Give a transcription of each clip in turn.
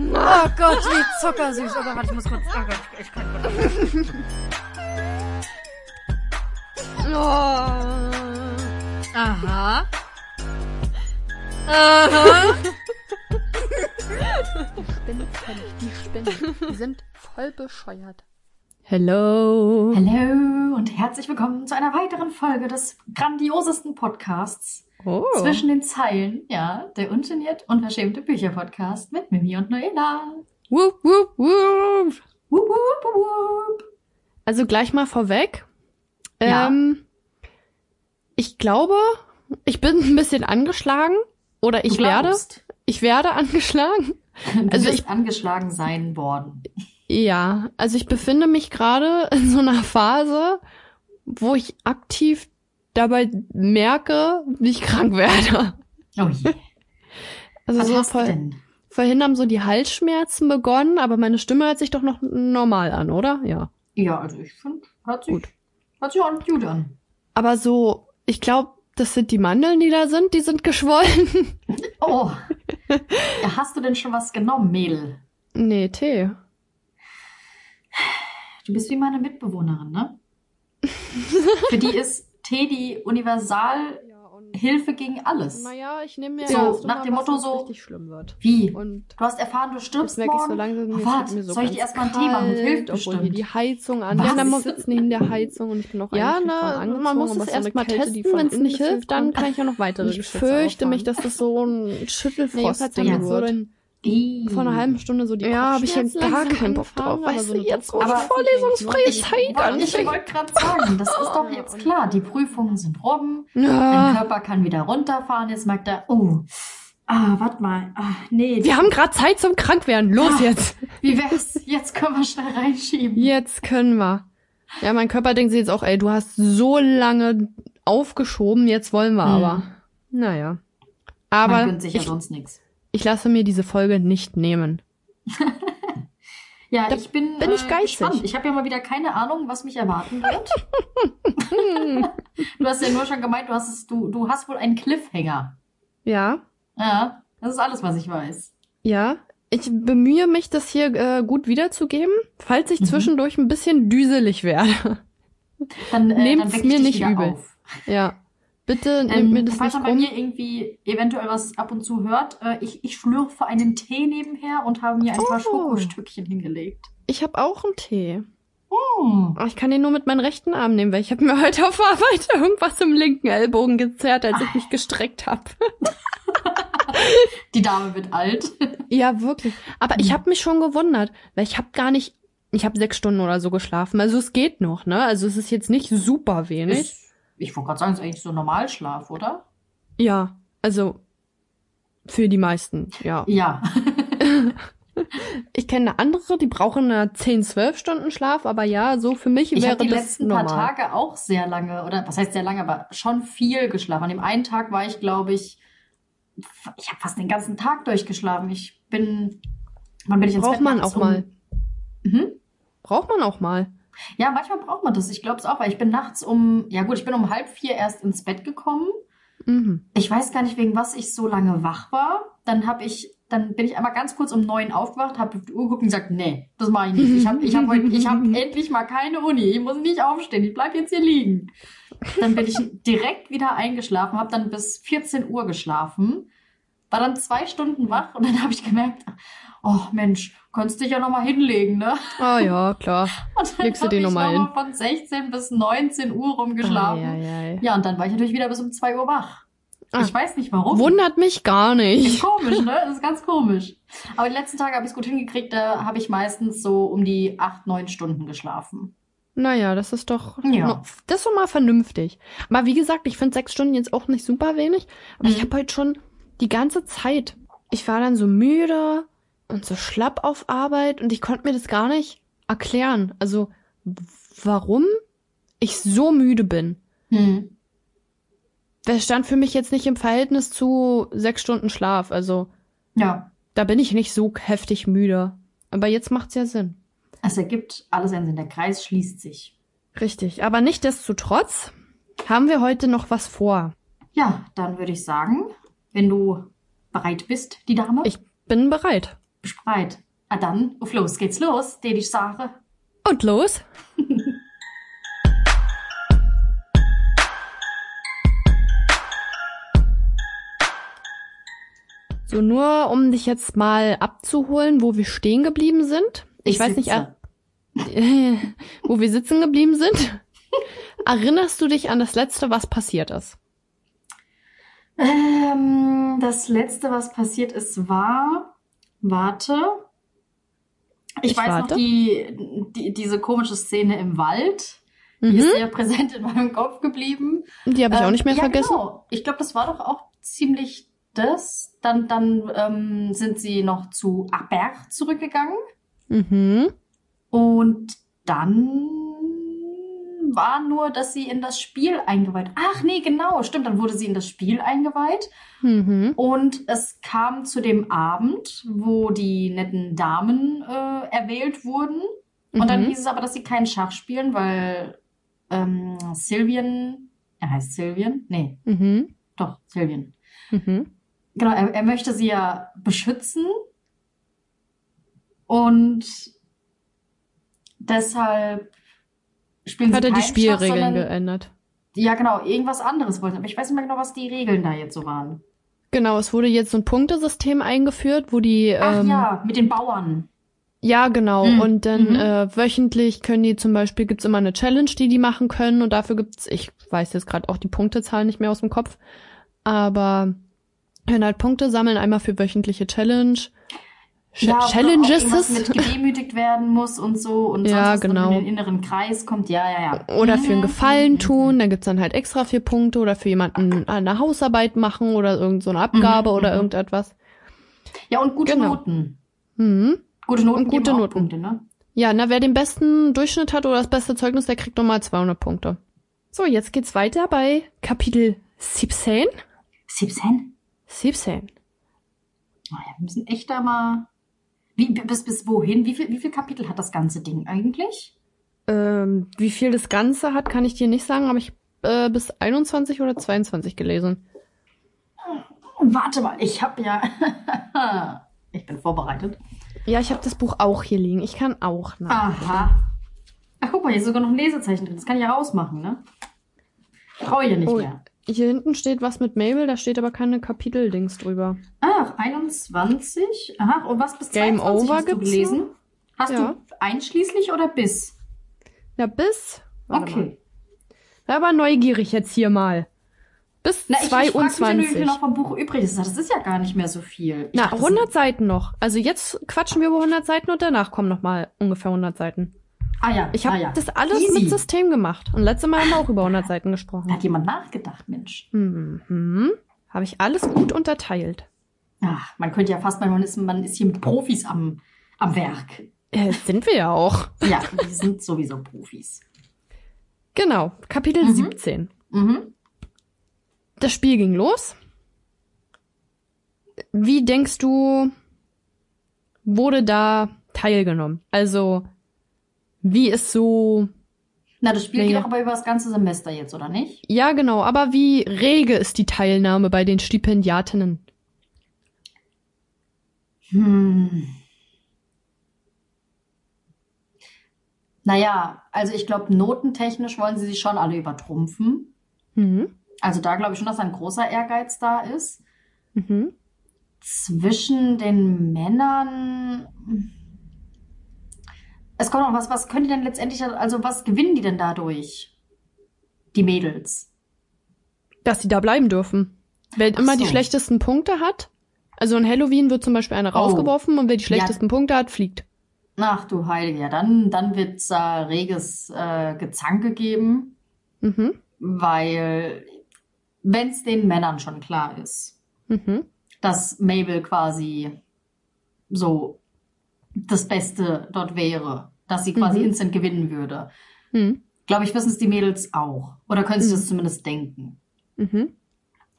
Oh Gott, wie zuckersüß. Oh Gott, ich muss kurz. Oh Gott, ich kann kurz. Oh. Aha. Aha. Die Spinne völlig. Die Spinne. Die sind voll bescheuert. Hello. Hallo und herzlich willkommen zu einer weiteren Folge des grandiosesten Podcasts Oh. zwischen den Zeilen, ja, der ungeniert Bücher Podcast mit Mimi und Noela. Wup, wup. Wup, wup, wup, wup. Also gleich mal vorweg. Ja. Ähm, ich glaube, ich bin ein bisschen angeschlagen. Oder ich werde. Ich werde angeschlagen. Du Also ich- angeschlagen sein worden. Ja, also ich befinde mich gerade in so einer Phase, wo ich aktiv dabei merke, wie ich krank werde. Oh je. Also Was so denn? vorhin haben so die Halsschmerzen begonnen, aber meine Stimme hört sich doch noch normal an, oder? Ja. Ja, also ich finde, hört sich, Gut. hört sich auch gut an. Aber so, ich glaube, das sind die Mandeln, die da sind, die sind geschwollen. Oh. ja, hast du denn schon was genommen, Mädel? nee, Tee. Du bist wie meine Mitbewohnerin, ne? Für die ist Tee die Universalhilfe gegen alles. Naja, ich nehme mir So, nach dem Motto so- richtig schlimm wird. Wie? Und Du hast erfahren, du stirbst merke ich so langsam, Oh, warte, wird so soll ich dir erstmal einen Tee machen? Hilft obwohl hier bestimmt. die Heizung an. Was? Ja, dann sitzen neben der Heizung und ich bin auch Ja, schon man muss es so eine erst mal Kälte, die testen, wenn's innen nicht hilft, dann kann ich auch noch weitere Ich fürchte mich, dass das so ein Schüttelfrost Nee, Ding hat so Ih. Vor einer halben Stunde so die Ja, hab ich ja gar keinen Bock drauf. Weißt so du, jetzt, Aber- vorlesungsfreie Ich, Zeit wollte- ich anfängt. wollte gerade sagen, das ist doch jetzt klar. Die Prüfungen sind rum. Dein Ja. Körper kann wieder runterfahren. Jetzt merkt er, oh, ah, warte mal. Ah, nee, Wir haben gerade Zeit zum Krankwerden. Los Ah. jetzt. wie wär's? Jetzt können wir schnell reinschieben. Jetzt können wir. Ja, mein Körper denkt sich jetzt auch, ey, du hast so lange aufgeschoben, jetzt wollen wir Hm. aber. Naja. Man Aber gönnt sich ja ich, sonst nichts. Ich lasse mir diese Folge nicht nehmen. Ja, Da ich bin, bin ich äh, gespannt. Ich habe ja mal wieder keine Ahnung, was mich erwarten wird. du hast ja nur schon gemeint, du hast es, du, du hast wohl einen Cliffhanger. Ja, Ja, das ist alles, was ich weiß. ja. Ich bemühe mich, das hier äh, gut wiederzugeben, falls ich Mhm. zwischendurch ein bisschen düselig werde. Dann, äh, weck ich mir nicht übel. auf. Ja. Bitte nehmt Ähm, mir das falls nicht man bei mir irgendwie eventuell was ab und zu hört, äh, ich, ich schlürfe einen Tee nebenher und habe mir ein paar Oh. Schokostückchen hingelegt. Ich habe auch einen Tee. Aber ich kann den nur mit meinem rechten Arm nehmen, weil ich habe mir heute auf Arbeit irgendwas im linken Ellbogen gezerrt, als ich mich gestreckt habe. Die Dame wird alt. Ja, wirklich. Aber ich habe mich schon gewundert, weil ich habe gar nicht, ich habe sechs Stunden oder so geschlafen. Also es geht noch, ne? Also es ist jetzt nicht super wenig. Ist, ich wollte gerade sagen, ist eigentlich so Normalschlaf, oder? ja, also für die meisten, ja. Ja. Ich kenne eine andere, die brauchen eine 10, 12 Stunden Schlaf, aber ja, so für mich Ich wäre habe die das letzten normal. paar Tage auch sehr lange, oder was heißt sehr lange, aber schon viel geschlafen. An dem einen Tag war ich, glaube ich, ich habe fast den ganzen Tag durchgeschlafen. Ich bin, wann bin ich ins Braucht Bett? man auch mal. Um, mhm. Braucht man auch mal. Ja, manchmal braucht man das. Ich glaube es auch, weil ich bin nachts um, ja gut, ich bin um halb vier erst ins Bett gekommen. Mhm. Ich weiß gar nicht, wegen was ich so lange wach war. Dann habe ich, dann bin ich einmal ganz kurz um neun aufgewacht, habe auf die Uhr geguckt und gesagt, nee, das mache ich nicht. Ich habe ich hab heute, ich habe endlich mal keine Uni. Ich muss nicht aufstehen. Ich bleib jetzt hier liegen. Dann bin ich direkt wieder eingeschlafen, habe dann bis 14 Uhr geschlafen, war dann zwei Stunden wach und dann habe ich gemerkt, oh Mensch, könntest dich ja noch mal hinlegen, ne? Ah ja, klar. Und dann Legst du die ich noch von 16 bis 19 Uhr rumgeschlafen. Ei, ei, ei. Ja, und dann war ich natürlich wieder bis um 2 Uhr wach. Ah. Ich weiß nicht warum. Wundert mich gar Ist nicht. komisch, ne? Das ist ganz komisch. Aber die letzten Tage habe ich es gut hingekriegt. Da habe ich meistens so um die 8, 9 Stunden geschlafen. Naja, das ist doch, Ja. das ist doch mal vernünftig. Aber wie gesagt, ich finde sechs Stunden jetzt auch nicht super wenig. Aber ich Mhm. habe heute schon die ganze Zeit, ich war dann so müde und so schlapp auf Arbeit und ich konnte mir das gar nicht erklären. Also, warum ich so müde bin. Hm. Das stand für mich jetzt nicht im Verhältnis zu sechs Stunden Schlaf. Also, Ja, da bin ich nicht so heftig müde. Aber jetzt macht's ja Sinn. es ergibt alles einen Sinn. Der Kreis schließt sich. Richtig. Aber nichtdestotrotz haben wir heute noch was vor. Ja, dann würde ich sagen, wenn du bereit bist, die Dame. Ich bin bereit. Bist bereit? Ah dann, auf los geht's los, den ich sage. Und los. so, nur um dich jetzt mal abzuholen, wo wir stehen geblieben sind. Ich, Ich weiß nicht, sitze. äh, wo wir sitzen geblieben sind. Erinnerst du dich an das letzte, was passiert ist? Ähm, das letzte, was passiert ist, war. Warte. Ich, Ich weiß warte. noch die, die, diese komische Szene im Wald. Die Mhm. ist sehr präsent in meinem Kopf geblieben. Die habe ich auch Ähm, nicht mehr ja, vergessen. Genau. Ich glaube, das war doch auch ziemlich das. Dann, dann ähm, sind sie noch zu Aberg zurückgegangen. Mhm. Und dann war nur, dass sie in das Spiel eingeweiht. Ach nee, genau, stimmt. Dann wurde sie in das Spiel eingeweiht. Mhm. Und es kam zu dem Abend, wo die netten Damen äh, erwählt wurden. Und dann Mhm. hieß es aber, dass sie kein Schach spielen, weil ähm, Sylvian, er heißt Sylvian? Nee, Mhm. doch, Sylvian. Mhm. Genau, er, er möchte sie ja beschützen. Und deshalb spielen Hat er die Schach, Spielregeln sondern, geändert? Ja, genau, irgendwas anderes wollten. Aber ich weiß nicht mehr genau, was die Regeln da jetzt so waren. Genau, es wurde jetzt so ein Punktesystem eingeführt, wo die Ach ähm, ja, mit den Bauern. Ja, genau. Mhm. Und dann Mhm. äh, wöchentlich können die zum Beispiel, gibt's immer eine Challenge, die die machen können. Und dafür gibt's, ich weiß jetzt gerade auch die Punktezahl nicht mehr aus dem Kopf, aber können halt Punkte sammeln, einmal für wöchentliche Challenge. Ja, Challenges. irgendwas mit gedemütigt werden muss und so und Ja, sonst genau. in den inneren Kreis kommt. Ja, ja, ja. Oder für einen Mhm. Gefallen tun, dann gibt's dann halt extra vier Punkte oder für jemanden eine Hausarbeit machen oder irgend so eine Abgabe Mhm, oder mhm. irgendetwas. Ja, und gute Genau. Noten. Mhm. Gute Noten Und gute Noten. Punkte, ne? Ja, na, wer den besten Durchschnitt hat oder das beste Zeugnis, der kriegt nochmal 200 Punkte. So, jetzt geht's weiter bei Kapitel 17. 17? 17. Naja, wir müssen echt da mal. Wie, bis, bis wohin? Wie viel, wie viel Kapitel hat das ganze Ding eigentlich? Ähm, wie viel das Ganze hat, kann ich dir nicht sagen, aber ich äh, bis 21 oder 22 gelesen. Warte mal, ich habe ja. ich bin vorbereitet. Ja, ich habe das Buch auch hier liegen. Ich kann auch nach. Aha. Ach, guck mal, hier ist sogar noch ein Lesezeichen drin. Das kann ich ja rausmachen, ne? Brauche ich ja nicht Oh, mehr. Hier hinten steht was mit Mabel, da steht aber keine Kapiteldings drüber. Ach, 21. Aha, und was bis Game 22 Over hast du gelesen? noch? Hast Ja. du einschließlich oder bis? Ja, bis. warte mal. Okay. Ja, aber neugierig jetzt hier mal. Bis Na, ich, ich frag mich wie 22. viel noch vom Buch übrig ist. Das ist ja gar nicht mehr so viel. Ich Na, dachte, das 100 Seiten noch. Also jetzt quatschen wir über 100 Seiten und danach kommen noch mal ungefähr 100 Seiten. Ah ja, Ich habe ah ja. das alles Easy. mit System gemacht. Und letztes Mal haben wir auch über 100 Seiten gesprochen. Da hat jemand nachgedacht, Mensch. Mhm. Habe ich alles gut unterteilt. Ach, man könnte ja fast meinen, man ist, man ist hier mit Profis am, am Werk. Äh, sind wir ja auch. Ja, die sind sowieso Profis. Genau, Kapitel Mhm. 17. Mhm. Das Spiel ging los. Wie denkst du, wurde da teilgenommen? Also, wie ist so, Na, das Spiel Ja, geht doch aber über das ganze Semester jetzt, oder nicht? ja genau, aber wie rege ist die Teilnahme bei den Stipendiatinnen? Hm. Naja, also ich glaube, notentechnisch wollen sie sich schon alle übertrumpfen. Mhm. Also da glaube ich schon, dass ein großer Ehrgeiz da ist. Mhm. Zwischen den Männern. Es kommt noch was, was können die denn letztendlich, also was gewinnen die denn dadurch? Die Mädels. Dass sie da bleiben dürfen. Wer Ach immer die so. schlechtesten Punkte hat, also in Halloween wird zum Beispiel eine Oh. rausgeworfen und wer die Ja. schlechtesten Punkte hat, fliegt. Ach du Heilige, ja, dann, dann wird's da reges äh, Gezanke geben, Mhm. weil wenn's den Männern schon klar ist, Mhm. dass Mabel quasi so das Beste dort wäre, dass sie quasi Mhm. instant gewinnen würde. Mhm. Glaube ich, wissen es die Mädels auch. Oder können sie Mhm. das zumindest denken. Mhm.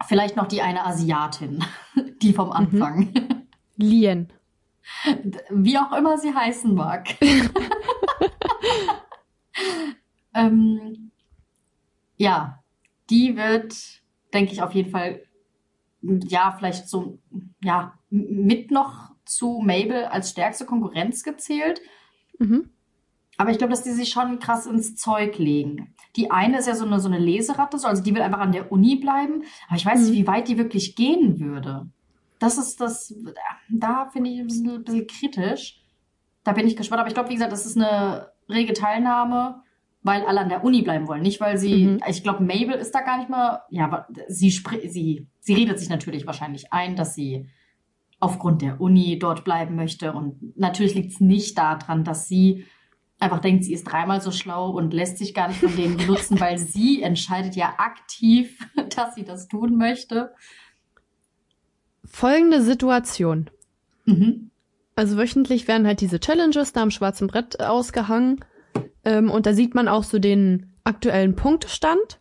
Vielleicht noch die eine Asiatin, die vom Anfang. Lien. Wie auch immer sie heißen mag. ähm, ja, die wird, denke ich, auf jeden Fall, ja, vielleicht so, ja, mit noch zu Mabel als stärkste Konkurrenz gezählt. Mhm. Aber ich glaube, dass die sich schon krass ins Zeug legen. Die eine ist ja so eine, so eine Leseratte, so, also die will einfach an der Uni bleiben. Aber ich weiß nicht, Mhm. wie weit die wirklich gehen würde. Das ist das, da finde ich ein bisschen, ein bisschen kritisch. Da bin ich gespannt. Aber ich glaube, wie gesagt, das ist eine rege Teilnahme, weil alle an der Uni bleiben wollen. Nicht, weil sie, Mhm. ich glaube, Mabel ist da gar nicht mal, ja, aber sie, sie, sie redet sich natürlich wahrscheinlich ein, dass sie aufgrund der Uni dort bleiben möchte. Und natürlich liegt es nicht daran, dass sie einfach denkt, sie ist dreimal so schlau und lässt sich gar nicht von denen benutzen, weil sie entscheidet ja aktiv, dass sie das tun möchte. Folgende Situation. Mhm. Also wöchentlich werden halt diese Challenges da am schwarzen Brett ausgehangen. Ähm, und da sieht man auch so den aktuellen Punktestand.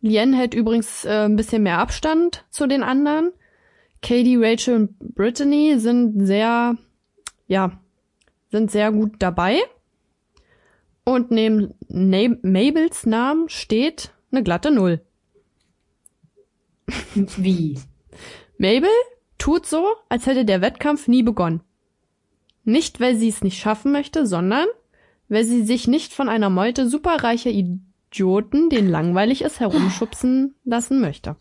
Lien hält übrigens äh, ein bisschen mehr Abstand zu den anderen. Katie, Rachel und Brittany sind sehr, ja, sind sehr gut dabei. Und neben Na Mabels Namen steht eine glatte Null. Wie? Mabel tut so, als hätte der Wettkampf nie begonnen. Nicht, weil sie es nicht schaffen möchte, sondern weil sie sich nicht von einer Meute superreicher Idioten, denen langweilig ist, herumschubsen lassen möchte.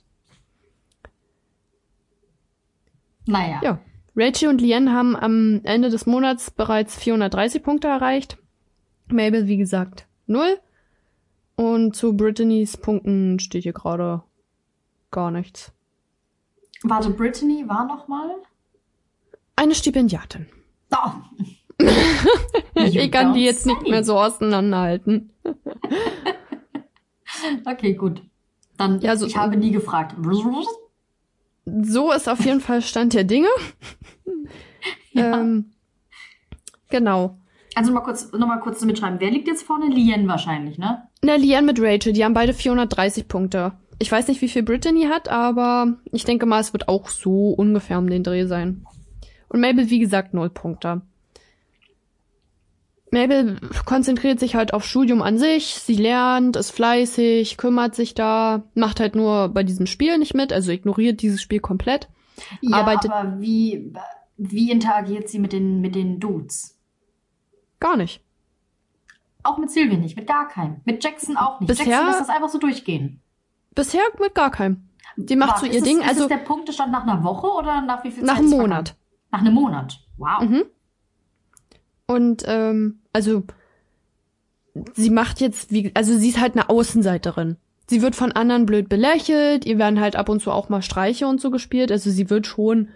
Naja. Ja. Rachel und Lien haben am Ende des Monats bereits 430 Punkte erreicht. Mabel, wie gesagt, null. Und zu Brittany's Punkten steht hier gerade gar nichts. Warte, Brittany war noch mal? Eine Stipendiatin. Oh. Ich kann die jetzt nicht mehr so auseinanderhalten. Okay, gut. Dann, Ja, so- ich habe nie gefragt. So ist auf jeden Fall Stand der Dinge. Ja. Ähm, genau. Also mal kurz, noch mal kurz mitschreiben. Wer liegt jetzt vorne? Lien wahrscheinlich, ne? Na, Lian mit Rachel, die haben beide 430 Punkte. Ich weiß nicht, wie viel Brittany hat, aber ich denke mal, es wird auch so ungefähr um den Dreh sein. Und Mabel, wie gesagt, null Punkte. Mabel konzentriert sich halt auf Studium an sich, sie lernt, ist fleißig, kümmert sich da, macht halt nur bei diesem Spiel nicht mit, also ignoriert dieses Spiel komplett. Ja, Arbeitet- aber wie, wie interagiert sie mit den, mit den Dudes? Gar nicht. Auch mit Sylvie nicht, mit gar keinem. Mit Jackson auch nicht. Bisher- Jackson lässt das einfach so durchgehen. Bisher mit gar keinem. Die macht Warte, so ihr ist Ding, Es, ist also es der Punktestand nach einer Woche oder nach wie viel nach Zeit? einem ist vergangen? Monat. Nach einem Monat. Wow. Mhm. Und ähm, also sie macht jetzt wie also sie ist halt eine Außenseiterin. Sie wird von anderen blöd belächelt, ihr werden halt ab und zu auch mal Streiche und so gespielt, also sie wird schon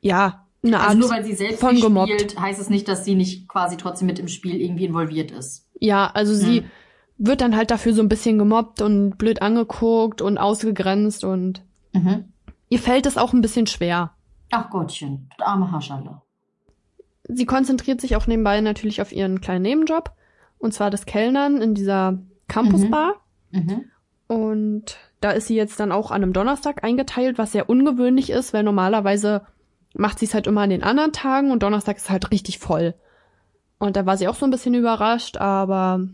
ja, eine Art Also nur weil sie selbst von nicht gemobbt. spielt, heißt es nicht, dass sie nicht quasi trotzdem mit im Spiel irgendwie involviert ist. ja, also sie Mhm. wird dann halt dafür so ein bisschen gemobbt und blöd angeguckt und ausgegrenzt und Mhm. ihr fällt es auch ein bisschen schwer. Ach Gottchen, arme Hascherle. Sie konzentriert sich auch nebenbei natürlich auf ihren kleinen Nebenjob und zwar das Kellnern in dieser Campusbar. Mhm. Und da ist sie jetzt dann auch an einem Donnerstag eingeteilt, was sehr ungewöhnlich ist, weil normalerweise macht sie es halt immer an den anderen Tagen und Donnerstag ist halt richtig voll. Und da war sie auch so ein bisschen überrascht, aber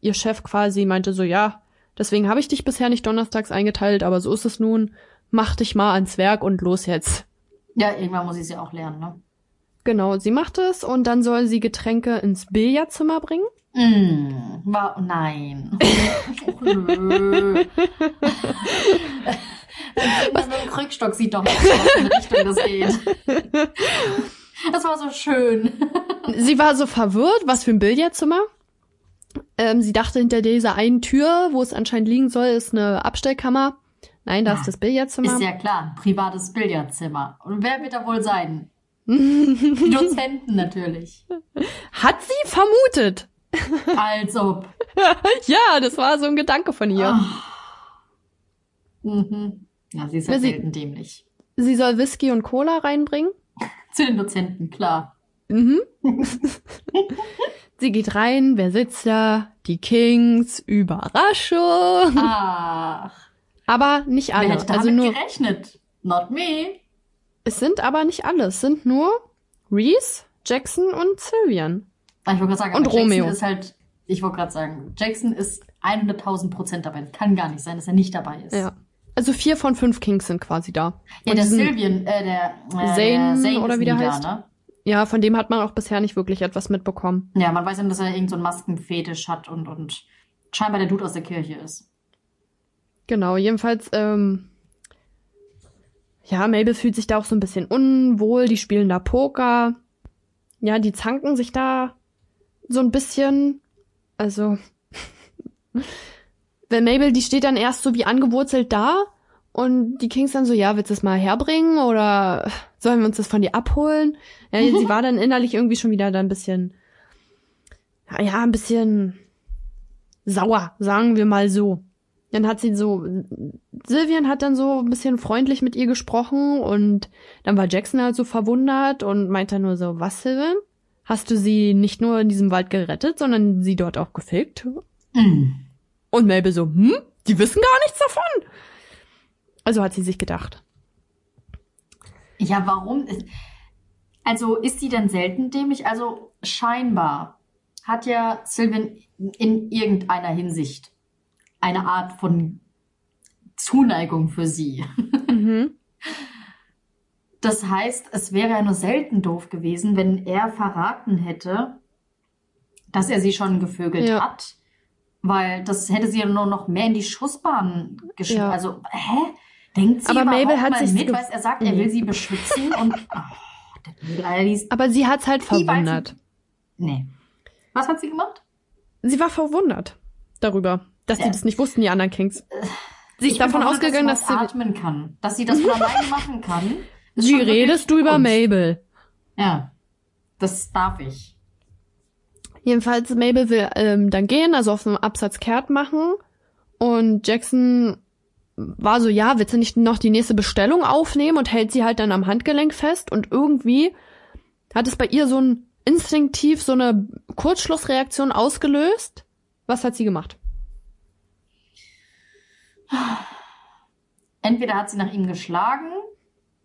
ihr Chef quasi meinte so, ja, deswegen habe ich dich bisher nicht donnerstags eingeteilt, aber so ist es nun. Mach dich mal ans Werk und los jetzt. Ja, irgendwann muss ich sie auch lernen, ne? Genau, sie macht es und dann soll sie Getränke ins Billardzimmer bringen. Mm, war, nein. Das mit dem Krückstock sieht doch nicht aus, was in Richtung das geht. Das war so schön. Sie war so verwirrt, was für ein Billardzimmer. Ähm, sie dachte, hinter dieser einen Tür, wo es anscheinend liegen soll, ist eine Abstellkammer. Nein, da Ja, ist das Billardzimmer. Ist ja klar, ein privates Billardzimmer. Und wer wird da wohl sein? Die Dozenten natürlich. Hat sie vermutet. Als ob. ja, das war so ein Gedanke von ihr. Ah. Mhm. Ja, sie ist ja selten dämlich. Sie soll Whisky und Cola reinbringen. Zu den Dozenten, klar. Mhm. sie geht rein, wer sitzt da? Die Kings, Überraschung. Ach, Aber nicht wer alle. hätte damit Also nur, gerechnet? Not me. Es sind aber nicht alle. Es sind nur Reese, Jackson und Sylvian. Ah, Ich wollte gerade sagen, Und aber Jackson Romeo. ist halt, ich wollte gerade sagen, Jackson ist 100.000 Prozent dabei. Kann gar nicht sein, dass er nicht dabei ist. Ja. Also vier von fünf Kings sind quasi da. Ja, Und der Sylvian, äh, der, äh, Zane der oder wie der nie da, heißt. Ne? Ja, von dem hat man auch bisher nicht wirklich etwas mitbekommen. Ja, man weiß ja, dass er irgendeinen so einen Maskenfetisch hat und, und scheinbar der Dude aus der Kirche ist. Genau, jedenfalls, ähm, ja, Mabel fühlt sich da auch so ein bisschen unwohl, die spielen da Poker. Ja, die zanken sich da so ein bisschen. Also, wenn Mabel, die steht dann erst so wie angewurzelt da und die Kings dann so, ja, willst du es mal herbringen oder sollen wir uns das von dir abholen? Ja, sie war dann innerlich irgendwie schon wieder da ein bisschen, ja, ein bisschen sauer, sagen wir mal so. Dann hat sie so, Sylvian hat dann so ein bisschen freundlich mit ihr gesprochen und dann war Jackson halt so verwundert und meinte nur so, was, Sylvian? Hast du sie nicht nur in diesem Wald gerettet, sondern sie dort auch gefickt? Mm. Und Mabel so, hm? Die wissen gar nichts davon. Also hat sie sich gedacht. Ja, warum? Also ist sie denn selten dämlich? Also scheinbar hat ja Sylvian in irgendeiner Hinsicht eine Art von Zuneigung für sie. Mhm. Das heißt, es wäre ja nur selten doof gewesen, wenn er verraten hätte, dass er sie schon gevögelt Ja. hat. Weil das hätte sie ja nur noch mehr in die Schussbahn geschickt. Ja. Also, hä? Denkt sie Aber Mabel hat sich mit, weil er sagt, er will sie beschützen und oh, Aber sie hat's halt verwundert. nee. Was hat sie gemacht? Sie war verwundert darüber, dass die Ja. das nicht wussten, die anderen Kings. Sie ist davon ausgegangen, dass dass sie atmen kann. Dass sie das von alleine machen kann. Wie redest du über Kunst. Mabel? Ja. Das darf ich. Jedenfalls, Mabel will ähm, dann gehen, also auf dem Absatz kehrt machen. Und Jackson war so, ja, willst du nicht noch die nächste Bestellung aufnehmen und hält sie halt dann am Handgelenk fest. Und irgendwie hat es bei ihr so ein instinktiv so eine Kurzschlussreaktion ausgelöst. Was hat sie gemacht? Entweder hat sie nach ihm geschlagen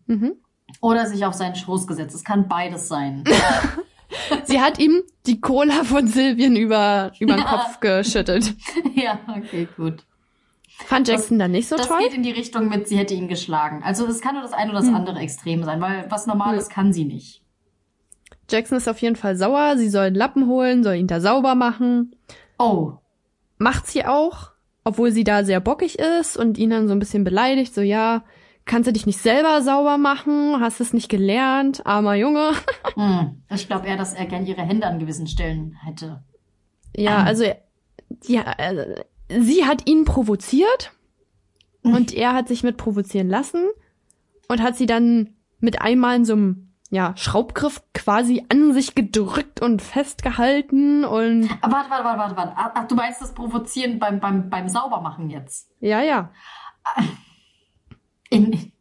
Mhm. oder sich auf seinen Schoß gesetzt. Es kann beides sein. Sie hat ihm die Cola von Sylvian über, über den Ja. Kopf geschüttelt. ja, okay, gut. Fand Jackson dann nicht so das toll? geht in die Richtung mit, sie hätte ihn geschlagen. Also es kann nur das eine oder das Hm. andere Extrem sein, weil was Normales kann sie nicht. Jackson ist auf jeden Fall sauer. Sie soll einen Lappen holen, soll ihn da sauber machen. Oh, macht sie auch, obwohl sie da sehr bockig ist und ihn dann so ein bisschen beleidigt, so ja, kannst du dich nicht selber sauber machen, hast es nicht gelernt, armer Junge. hm. ich glaube eher, dass er gern ihre Hände an gewissen Stellen hätte. Ja, also ja, äh, sie hat ihn provoziert und er hat sich mit provozieren lassen und hat sie dann mit einmal in so einem ja, Schraubgriff quasi an sich gedrückt und festgehalten und warte, warte, warte, warte, warte. Ach, du meinst das Provozieren beim, beim, beim Saubermachen jetzt? ja, ja. In,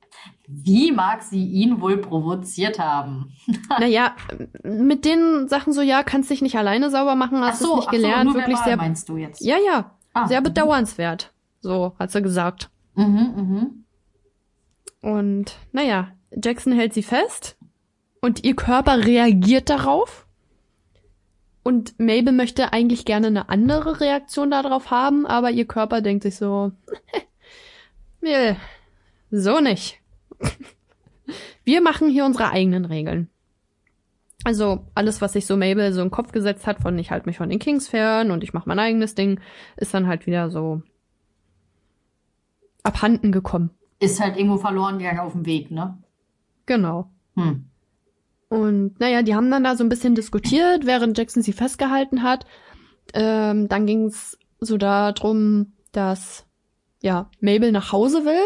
wie mag sie ihn wohl provoziert haben? Naja, mit den Sachen so, ja, kannst dich nicht alleine sauber machen, hast es nicht gelernt, nur wirklich verbal sehr, meinst du jetzt? ja, ja, Ah, sehr mhm. bedauernswert. So, hat sie gesagt. Mhm, mhm. Und, naja, Jackson hält sie fest und ihr Körper reagiert darauf. Und Mabel möchte eigentlich gerne eine andere Reaktion darauf haben, aber ihr Körper denkt sich so, nee, so nicht. Wir machen hier unsere eigenen Regeln. Also alles, was sich so Mabel so den Kopf gesetzt hat, von ich halte mich von den Kings fern und ich mache mein eigenes Ding, ist dann halt wieder so abhanden gekommen. Ist halt irgendwo verloren gegangen auf dem Weg, ne? Genau. Hm. Und naja, die haben dann da so ein bisschen diskutiert, während Jackson sie festgehalten hat. Ähm, dann ging es so darum, dass ja Mabel nach Hause will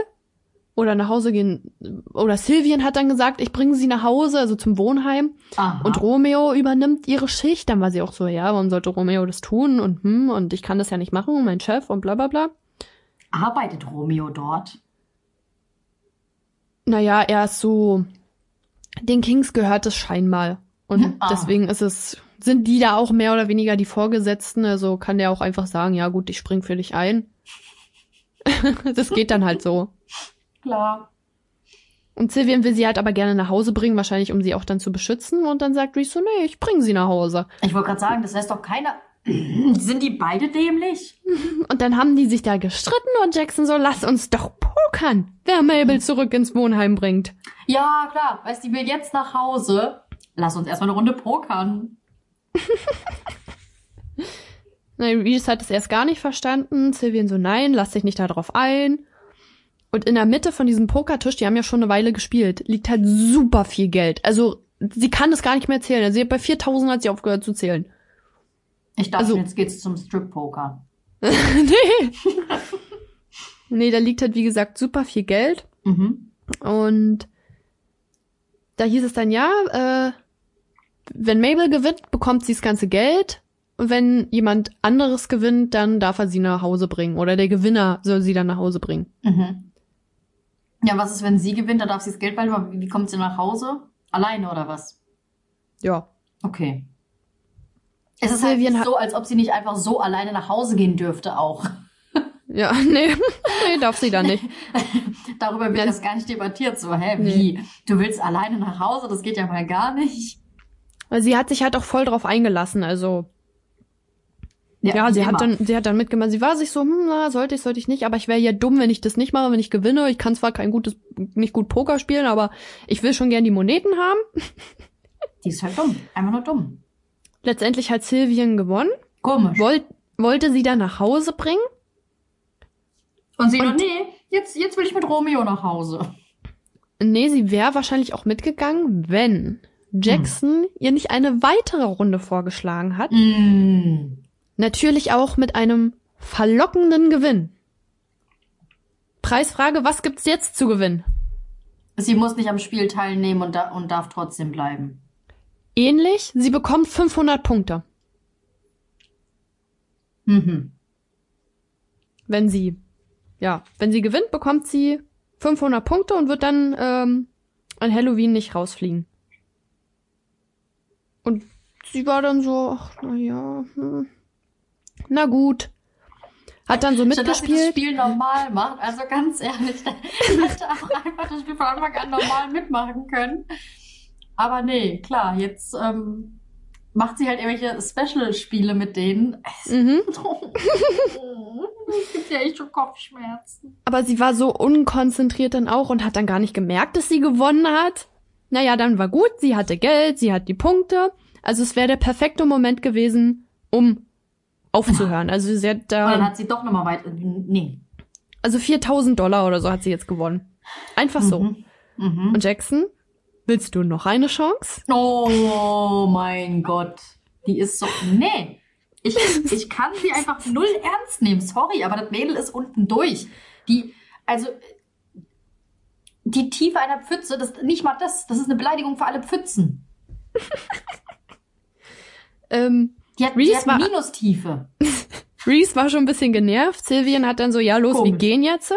oder nach Hause gehen. Oder Sylvian hat dann gesagt, ich bringe sie nach Hause, also zum Wohnheim. Aha. Und Romeo übernimmt ihre Schicht. Dann war sie auch so, ja, warum sollte Romeo das tun? Und hm, und ich kann das ja nicht machen, mein Chef und bla bla bla. Arbeitet Romeo dort? Naja, er ist so. Den Kings gehört es scheinbar. Und Ah. deswegen ist es, sind die da auch mehr oder weniger die Vorgesetzten. Also kann der auch einfach sagen, ja gut, ich spring für dich ein. das geht dann halt so. Klar. Und Sylvian will sie halt aber gerne nach Hause bringen, wahrscheinlich um sie auch dann zu beschützen. Und dann sagt Reese so, nee, ich bring sie nach Hause. Ich wollte gerade sagen, das lässt doch keiner. Sind die beide dämlich? Und dann haben die sich da gestritten und Jackson so, lass uns doch pokern, wer Mabel zurück ins Wohnheim bringt. Ja, klar. Weißt du, die will jetzt nach Hause. Lass uns erstmal eine Runde pokern. Na, Reese hat es erst gar nicht verstanden. Sylvian so, nein, lass dich nicht darauf ein. Und in der Mitte von diesem Pokertisch, die haben ja schon eine Weile gespielt, liegt halt super viel Geld. Also, sie kann das gar nicht mehr zählen. Also, sie hat bei 4000 hat sie aufgehört zu zählen. Ich dachte, Also- jetzt geht's zum Strip-Poker. nee. nee, da liegt halt, wie gesagt, super viel Geld. Mhm. Und da hieß es dann, ja, äh, wenn Mabel gewinnt, bekommt sie das ganze Geld. Und wenn jemand anderes gewinnt, dann darf er sie nach Hause bringen. Oder der Gewinner soll sie dann nach Hause bringen. Mhm. Ja, was ist, wenn sie gewinnt? Dann darf sie das Geld behalten, aber wie kommt sie nach Hause? Alleine oder was? Ja. Okay. Es ist halt hat- so, als ob sie nicht einfach so alleine nach Hause gehen dürfte auch. Ja, nee, nee, darf sie dann nicht. Darüber wird Ja. das gar nicht debattiert. So, hä, Nee. wie? Du willst alleine nach Hause? Das geht ja mal gar nicht. Sie hat sich halt auch voll drauf eingelassen. Also, ja, sie wie hat dann, sie hat dann mitgemacht. Sie war sich so, hm, na, sollte ich, sollte ich nicht. Aber ich wäre ja dumm, wenn ich das nicht mache, wenn ich gewinne. Ich kann zwar kein gutes, nicht gut Poker spielen, aber ich will schon gern die Moneten haben. Die ist halt dumm. Einfach nur dumm. Letztendlich hat Sylvian gewonnen. Komisch. Wollt, wollte sie dann nach Hause bringen. Und sie Und- nee, jetzt, jetzt will ich mit Romeo nach Hause. Nee, sie wäre wahrscheinlich auch mitgegangen, wenn Jackson ihr nicht eine weitere Runde vorgeschlagen hat. Mm. Natürlich auch mit einem verlockenden Gewinn. Preisfrage, was gibt's jetzt zu gewinnen? Sie muss nicht am Spiel teilnehmen und, da, und darf trotzdem bleiben. Ähnlich, sie bekommt 500 Punkte, Mhm. wenn sie, ja, wenn sie gewinnt, bekommt sie 500 Punkte und wird dann ähm, an Halloween nicht rausfliegen. Und sie war dann so, ach, na ja, hm, na gut. Hat dann so Statt dass sie das mitgespielt. Spiel normal macht, also ganz ehrlich, hätte auch einfach das Spiel von Anfang an normal mitmachen können. Aber nee, klar, jetzt ähm, macht sie halt irgendwelche Special-Spiele mit denen. Mhm. Es gibt ja echt schon Kopfschmerzen. Aber sie war so unkonzentriert dann auch und hat dann gar nicht gemerkt, dass sie gewonnen hat. Naja, dann war gut, sie hatte Geld, sie hat die Punkte. Also es wäre der perfekte Moment gewesen, um aufzuhören. Also sie hat Und dann da, hat sie doch nochmal weiter. Nee. also 4000 Dollar oder so hat sie jetzt gewonnen. Einfach so. Mhm. Mhm. Und Jackson, willst du noch eine Chance? Oh mein Gott. Die ist so. Nee. Ich, ich kann sie einfach null ernst nehmen. Sorry, aber das Mädel ist unten durch. Die, also, die Tiefe einer Pfütze, das nicht mal das, das ist eine Beleidigung für alle Pfützen. Ähm, Die hat, die Reese hat war- Minustiefe. Reese war schon ein bisschen genervt. Sylvian hat dann so, ja los, wir Komisch. gehen jetzt.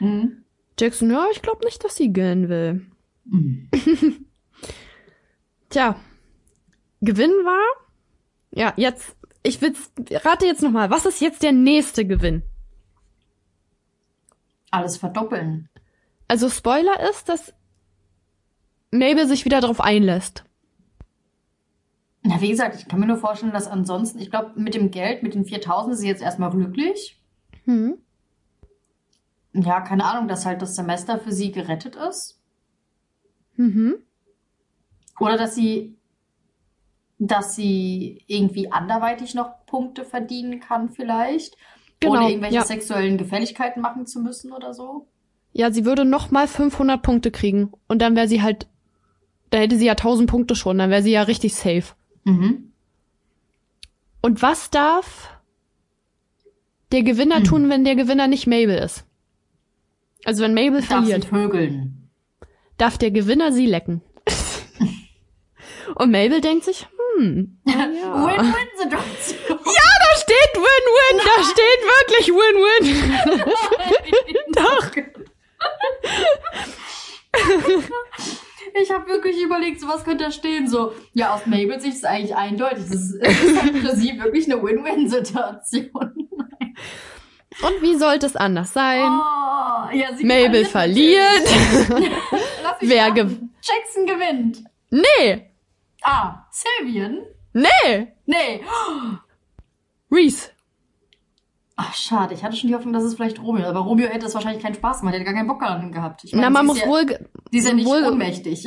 Mhm. Jackson, ja, ich glaube nicht, dass sie gehen will. Mhm. Tja, Gewinn war, ja, jetzt, ich will's, rate jetzt nochmal, was ist jetzt der nächste Gewinn? Alles verdoppeln. Also Spoiler ist, dass Mabel sich wieder darauf einlässt. Na, wie gesagt, ich kann mir nur vorstellen, dass ansonsten, ich glaube, mit dem Geld, mit den 4000 ist sie jetzt erstmal glücklich. Hm. Ja, keine Ahnung, dass halt das Semester für sie gerettet ist. Mhm. Oder dass sie, dass sie irgendwie anderweitig noch Punkte verdienen kann, vielleicht. Genau, Ohne irgendwelche ja. sexuellen Gefälligkeiten machen zu müssen oder so. Ja, sie würde nochmal 500 Punkte kriegen. Und dann wäre sie halt, da hätte sie ja 1000 Punkte schon, dann wäre sie ja richtig safe. Mhm. Und was darf der Gewinner Hm. tun, wenn der Gewinner nicht Mabel ist? Also wenn Mabel Darf sie verliert, vögeln. Darf der Gewinner sie lecken. Und Mabel denkt sich, hm, na ja. Win-Win-Situation. Da steht Win-Win, da steht wirklich Win-Win. Doch. Ich habe wirklich überlegt, so was könnte da stehen. So, ja, aus Mabels Sicht ist eigentlich eindeutig. Das ist, es ist halt für sie wirklich eine Win-Win-Situation. Und wie sollte es anders sein? Oh, ja, Mabel verliert. Wer raten. gew- Jackson gewinnt. Nee, Ah, Sylvian? nee. Nee. Reese. Ach, schade. Ich hatte schon die Hoffnung, dass es vielleicht Romeo. Aber Romeo hätte es wahrscheinlich keinen Spaß gemacht. Er hätte gar keinen Bock daran gehabt. Ich Na, man muss ja, wohl, Sie ist ja nicht wohl- ohnmächtig.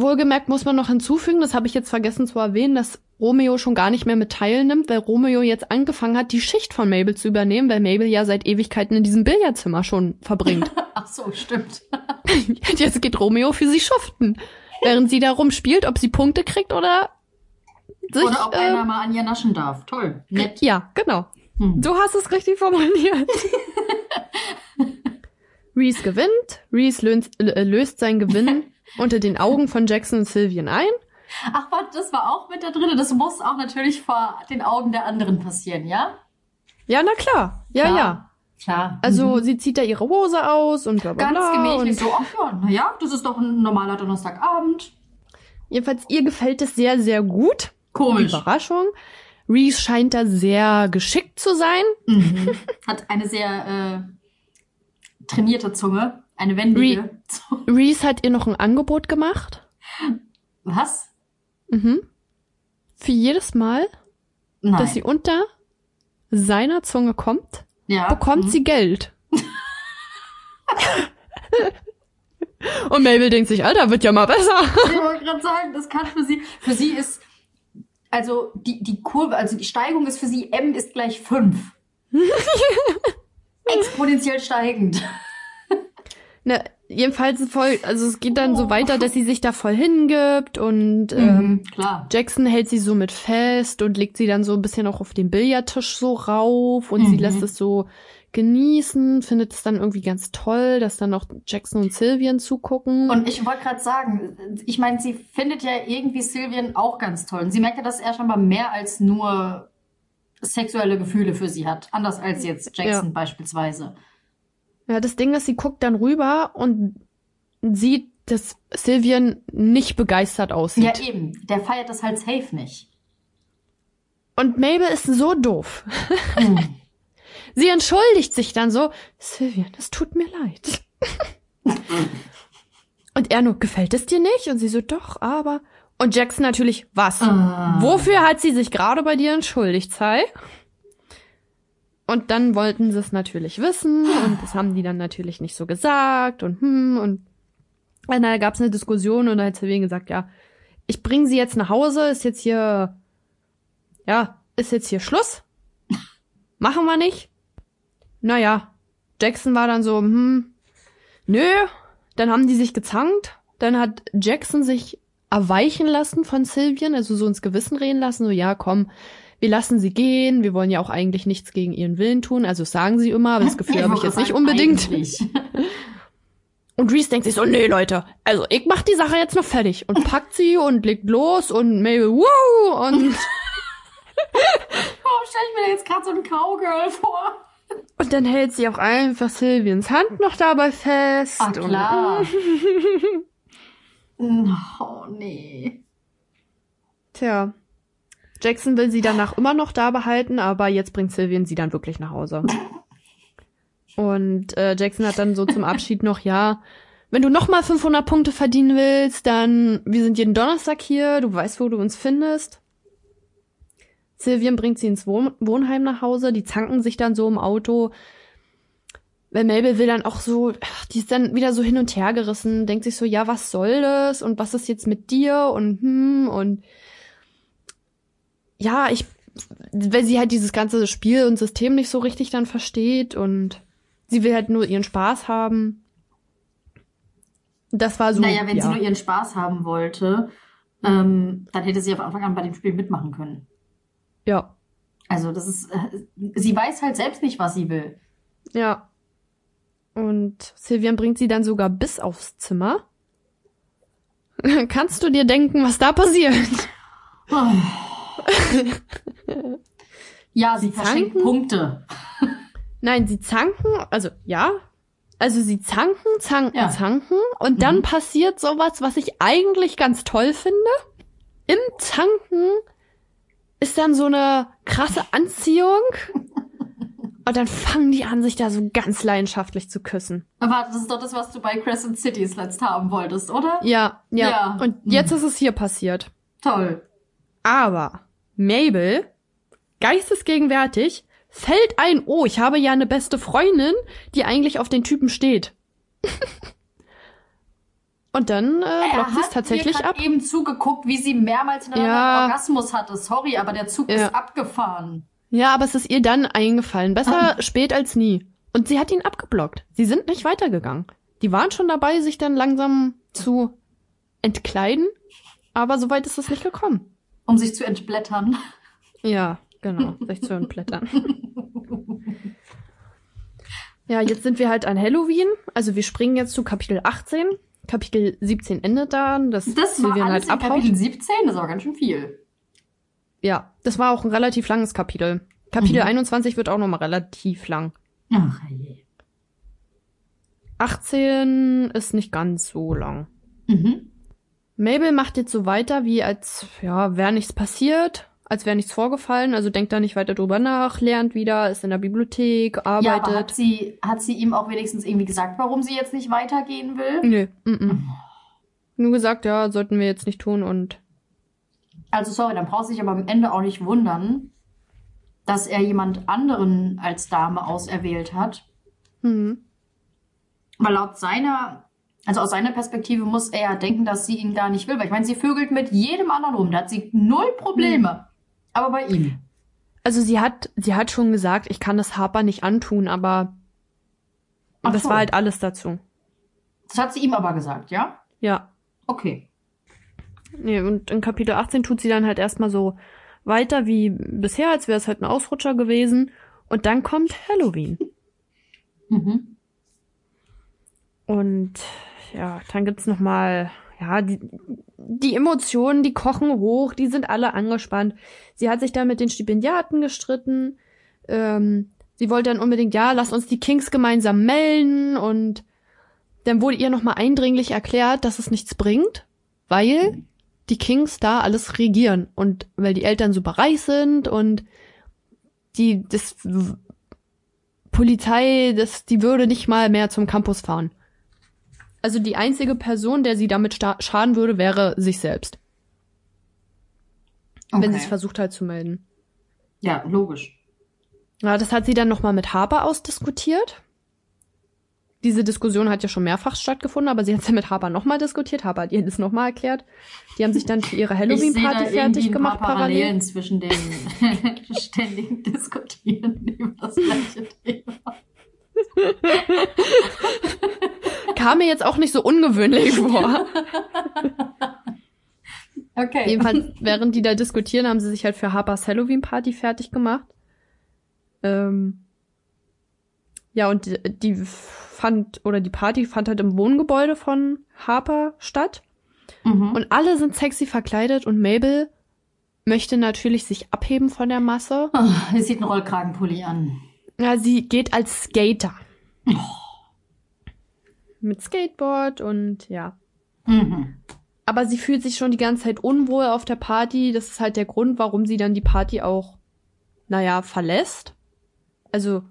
Wohlgemerkt muss man noch hinzufügen, das habe ich jetzt vergessen zu erwähnen, dass Romeo schon gar nicht mehr mit teilnimmt, weil Romeo jetzt angefangen hat, die Schicht von Mabel zu übernehmen, weil Mabel ja seit Ewigkeiten in diesem Billardzimmer schon verbringt. Ach so, stimmt. Jetzt geht Romeo für sie schuften, während sie da rumspielt, ob sie Punkte kriegt oder sich, Oder ob äh, einer mal an ihr naschen darf. Toll. Nett. Ja, genau. Hm. Du hast es richtig formuliert. Reese gewinnt. Reese löst, äh, löst seinen Gewinn unter den Augen von Jackson und Sylvian ein. Ach, warte, das war auch mit da drin. Das muss auch natürlich vor den Augen der anderen passieren, ja? Ja, na klar. Ja, Klar. ja. Klar. Also Mhm. sie zieht da ihre Hose aus und bla bla ganz bla. gemächlich Und so, ach ja, naja, das ist doch ein normaler Donnerstagabend. jedenfalls, ihr gefällt es sehr, sehr gut. Komisch. Überraschung. Reese scheint da sehr geschickt zu sein. Mhm. Hat eine sehr äh, trainierte Zunge. Eine wendige Zunge. Reese hat ihr noch ein Angebot gemacht. Was? Mhm. Für jedes Mal, Nein. dass sie unter seiner Zunge kommt, ja. bekommt Mhm. sie Geld. Und Mabel denkt sich, Alter, wird ja mal besser. Ich wollte gerade sagen, das kann für sie, für sie ist, also die, die Kurve, also die Steigung ist für sie M ist gleich 5. Exponentiell steigend. Na, jedenfalls voll, also es geht dann so weiter, dass sie sich da voll hingibt und ähm, Mhm, klar. Jackson hält sie so mit fest und legt sie dann so ein bisschen auch auf den Billardtisch so rauf und sie Mhm. lässt es so genießen, findet es dann irgendwie ganz toll, dass dann auch Jackson und Sylvian zugucken. Und ich wollte gerade sagen, ich meine, sie findet ja irgendwie Sylvian auch ganz toll. Und sie merkt ja, dass er scheinbar mehr als nur sexuelle Gefühle für sie hat. Anders als jetzt Jackson beispielsweise. Ja, das Ding ist, sie guckt dann rüber und sieht, dass Sylvian nicht begeistert aussieht. Ja, eben. Der feiert das halt safe nicht. Und Mabel ist so doof. Mhm. Sie entschuldigt sich dann so, Sylvian, es tut mir leid. und er nur, gefällt es dir nicht? Und sie so, doch, aber. Und Jackson natürlich, was? Ah. Wofür hat sie sich gerade bei dir entschuldigt, Sei? Und dann wollten sie es natürlich wissen und das haben die dann natürlich nicht so gesagt und hm und dann gab es eine Diskussion und da hat Sylvian gesagt, ja, ich bringe sie jetzt nach Hause, ist jetzt hier, ja, ist jetzt hier Schluss. Machen wir nicht. Naja, Jackson war dann so, hm, nö. Dann haben die sich gezankt. Dann hat Jackson sich erweichen lassen von Sylvian, also so ins Gewissen reden lassen, so, ja, komm, wir lassen sie gehen, wir wollen ja auch eigentlich nichts gegen ihren Willen tun, also sagen sie immer, aber das Gefühl habe ich jetzt nicht unbedingt. Und Reese denkt sich so, nee, Leute, also ich mach die Sache jetzt noch fertig und packt sie und legt los und Mabel, wow, und, Warum stelle ich mir jetzt gerade so ein Cowgirl vor? und dann hält sie auch einfach Sylvians Hand noch dabei fest. Ah, und- klar. oh, nee. Tja. Jackson will sie danach immer noch da behalten, aber jetzt bringt Sylvian sie dann wirklich nach Hause. Und äh, Jackson hat dann so zum Abschied noch, ja, wenn du noch mal 500 Punkte verdienen willst, dann, wir sind jeden Donnerstag hier, du weißt, wo du uns findest. Sylvian bringt sie ins Wohn Wohnheim nach Hause, die zanken sich dann so im Auto. Weil Mabel will dann auch so, ach, die ist dann wieder so hin und her gerissen, denkt sich so, ja, was soll das? Und was ist jetzt mit dir? Und hm, und ja, ich, weil sie halt dieses ganze Spiel und System nicht so richtig dann versteht und sie will halt nur ihren Spaß haben. Das war so. naja, wenn ja. sie nur ihren Spaß haben wollte, ähm, dann hätte sie auf Anfang an bei dem Spiel mitmachen können. Ja, Also das ist, äh, sie weiß halt selbst nicht, was sie will. ja. Und Sylvian bringt sie dann sogar bis aufs Zimmer. Kannst du dir denken, was da passiert? Ja, sie Sie verschenkt zanken? Punkte. Nein, sie zanken, also ja. Also sie zanken, zanken, Ja. zanken und dann Mhm. passiert sowas, was ich eigentlich ganz toll finde. Im Zanken ist dann so eine krasse Anziehung und dann fangen die an, sich da so ganz leidenschaftlich zu küssen. Aber das ist doch das, was du bei Crescent Cities letzt haben wolltest, oder? Ja, ja. Ja. Und jetzt ist es hier passiert. Toll. Aber Mabel geistesgegenwärtig, fällt ein, oh, ich habe ja eine beste Freundin, die eigentlich auf den Typen steht. Und dann äh, Er blockt sie es tatsächlich mir grad ab. eben zugeguckt, wie sie mehrmals hintereinander Ja. Orgasmus hatte. Sorry, aber der Zug Ja. ist abgefahren. Ja, aber es ist ihr dann eingefallen. Besser Ah. spät als nie. Und sie hat ihn abgeblockt. Sie sind nicht weitergegangen. Die waren schon dabei, sich dann langsam zu entkleiden, aber soweit ist es nicht gekommen. Um sich zu entblättern. Ja, genau, sich zu entblättern. Ja, jetzt sind wir halt an Halloween. Also wir springen jetzt zu Kapitel 18. Kapitel 17 endet dann, dass Das war Sylvian alles halt abhaut. Kapitel 17, das war ganz schön viel. Ja, das war auch ein relativ langes Kapitel. Kapitel Mhm. 21 wird auch nochmal relativ lang. Ach je. 18 ist nicht ganz so lang. Mhm. Mabel macht jetzt so weiter, wie als ja, wäre nichts passiert, als wäre nichts vorgefallen, also denkt da nicht weiter drüber nach, lernt wieder, ist in der Bibliothek, Ja, aber hat arbeitet. sie, hat sie ihm auch wenigstens irgendwie gesagt, warum sie jetzt nicht weitergehen will? Nö, mm -mm. Nur gesagt, ja, sollten wir jetzt nicht tun und Also sorry, dann brauchst du dich aber am Ende auch nicht wundern, dass er jemand anderen als Dame auserwählt hat. hm, Weil laut seiner, also aus seiner Perspektive muss er ja denken, dass sie ihn gar nicht will. Weil ich meine, sie vögelt mit jedem anderen rum. Da hat sie null Probleme. Aber bei ihm. also sie hat sie hat schon gesagt, ich kann das Harper nicht antun, aber Ach das so. war halt alles dazu. Das hat sie ihm aber gesagt, ja? Ja. Okay. Nee, und in Kapitel 18 tut sie dann halt erstmal so weiter wie bisher, als wäre es halt ein Ausrutscher gewesen. Und dann kommt Halloween. Mhm. Und ja, dann gibt's noch mal, ja, die, die Emotionen, die kochen hoch, die sind alle angespannt. Sie hat sich dann mit den Stipendiaten gestritten. Ähm, sie wollte dann unbedingt, ja, lass uns die Kings gemeinsam melden. Und dann wurde ihr noch mal eindringlich erklärt, dass es nichts bringt, weil die Kings da alles regieren und weil die Eltern super reich sind und die das Polizei, das die würde nicht mal mehr zum Campus fahren. Also die einzige Person, der sie damit schaden würde, wäre sich selbst, okay. wenn sie es versucht hat zu melden. Ja, logisch. Ja, das hat sie dann noch mal mit Harper ausdiskutiert. Diese Diskussion hat ja schon mehrfach stattgefunden, aber sie hat es ja mit Harper noch mal diskutiert. Harper hat ihr das noch mal erklärt. Die haben sich dann für ihre Halloween-Party fertig gemacht paar parallel. Parallelen zwischen den ständigen Diskutieren über das gleiche Thema. Kam mir jetzt auch nicht so ungewöhnlich vor. Okay. Jedenfalls, während die da diskutieren, haben sie sich halt für Harpers Halloween-Party fertig gemacht. Ähm, ja, und die, die fand, oder die Party fand halt im Wohngebäude von Harper statt. Mhm. Und alle sind sexy verkleidet und Mabel möchte natürlich sich abheben von der Masse. Oh, sie sieht einen Rollkragenpulli an. Ja, sie geht als Skater. Mit Skateboard und ja. Mhm. Aber sie fühlt sich schon die ganze Zeit unwohl auf der Party. Das ist halt der Grund, warum sie dann die Party auch, naja, verlässt. Also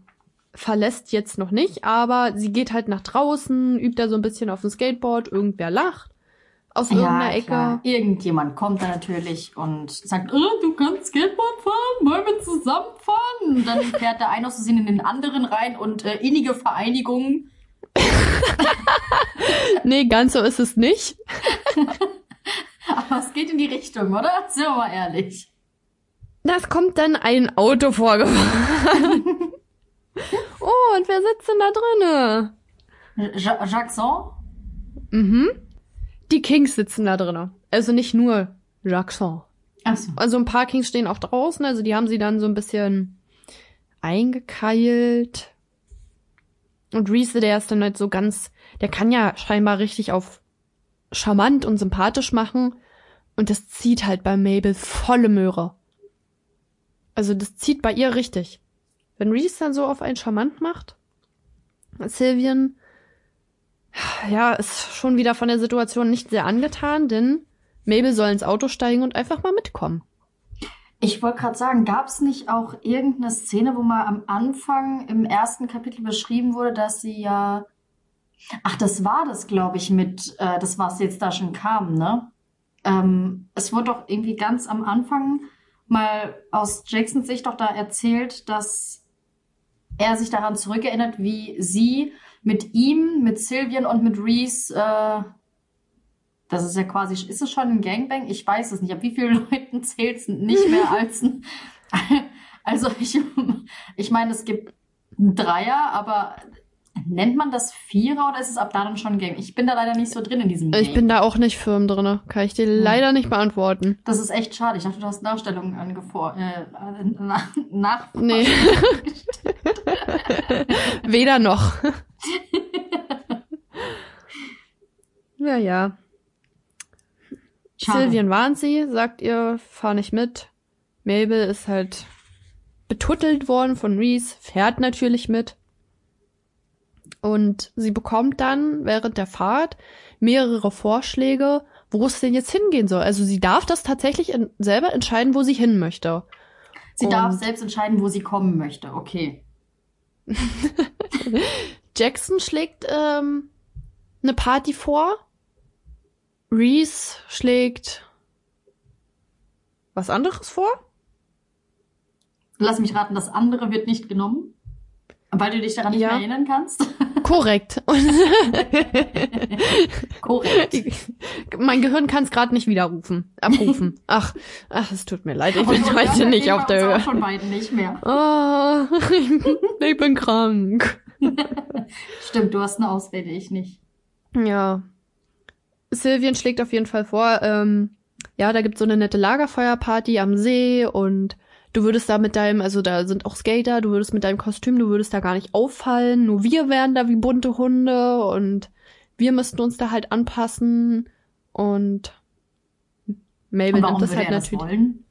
verlässt jetzt noch nicht, aber sie geht halt nach draußen, übt da so ein bisschen auf dem Skateboard, irgendwer lacht aus irgendeiner Ecke. klar. Irgendjemand kommt da natürlich und sagt, oh, du kannst Skateboard fahren, wollen wir zusammen fahren? Und dann fährt der eine aus Versehen in den anderen rein und äh, innige Vereinigung. Nee, ganz so ist es nicht. Aber es geht in die Richtung, oder? Sind wir mal ehrlich. Das kommt dann ein Auto vorgefahren. oh, und wer sitzt denn da drinne? Ja Jackson? Mhm. Die Kings sitzen da drinne. Also nicht nur Jackson. Achso. Also ein paar Kings stehen auch draußen, also die haben sie dann so ein bisschen eingekeilt. Und Reese, der ist dann halt so ganz, der kann ja scheinbar richtig auf charmant und sympathisch machen. Und das zieht halt bei Mabel volle Möhre. Also das zieht bei ihr richtig. Wenn Reese dann so auf einen charmant macht, Sylvian, ja, ist schon wieder von der Situation nicht sehr angetan, denn Mabel soll ins Auto steigen und einfach mal mitkommen. Ich wollte gerade sagen, gab es nicht auch irgendeine Szene, wo mal am Anfang im ersten Kapitel beschrieben wurde, dass sie ja. Ach, das war das, glaube ich, mit äh, das, was jetzt da schon kam, ne? Ähm, es wurde doch irgendwie ganz am Anfang, mal aus Jacksons Sicht doch da erzählt, dass er sich daran zurückerinnert, wie sie mit ihm, mit Sylvian und mit Reese, äh, das ist ja quasi, ist es schon ein Gangbang? Ich weiß es nicht. Ab wie vielen Leuten zählt es nicht mehr als ein, also ich, ich meine, es gibt einen Dreier, aber nennt man das Vierer oder ist es ab da dann schon Gang? Ich bin da leider nicht so drin in diesem Game. Ich bin da auch nicht firm drin. Kann ich dir Hm. leider nicht beantworten. Das ist echt schade. Ich dachte, du hast Nachstellungen angefor äh, äh, nach, nach Nee. Weder noch. ja, ja. Schade. Sylvian warnt sie, sagt ihr, fahr nicht mit. Mabel ist halt betuttelt worden von Reese, fährt natürlich mit. Und sie bekommt dann während der Fahrt mehrere Vorschläge, wo es denn jetzt hingehen soll. Also sie darf das tatsächlich in, selber entscheiden, wo sie hin möchte. Sie darf Und- selbst entscheiden, wo sie kommen möchte. Okay. Jackson schlägt ähm, eine Party vor. Reese schlägt was anderes vor. Lass mich raten, das andere wird nicht genommen. Weil du dich daran nicht Ja. mehr erinnern kannst. Korrekt. Korrekt. mein Gehirn kann es gerade nicht widerrufen, abrufen. Ach, ach, es tut mir leid, ich bin heute nicht auf der Höhe. von beiden nicht mehr. Oh, ich bin krank. Stimmt, du hast eine Ausrede, ich nicht. Ja. Sylvian schlägt auf jeden Fall vor, ähm, ja, da gibt's so eine nette Lagerfeuerparty am See und du würdest da mit deinem, also da sind auch Skater, du würdest mit deinem Kostüm, du würdest da gar nicht auffallen, nur wir wären da wie bunte Hunde und wir müssten uns da halt anpassen und Mabel nimmt das halt das natürlich. wollen?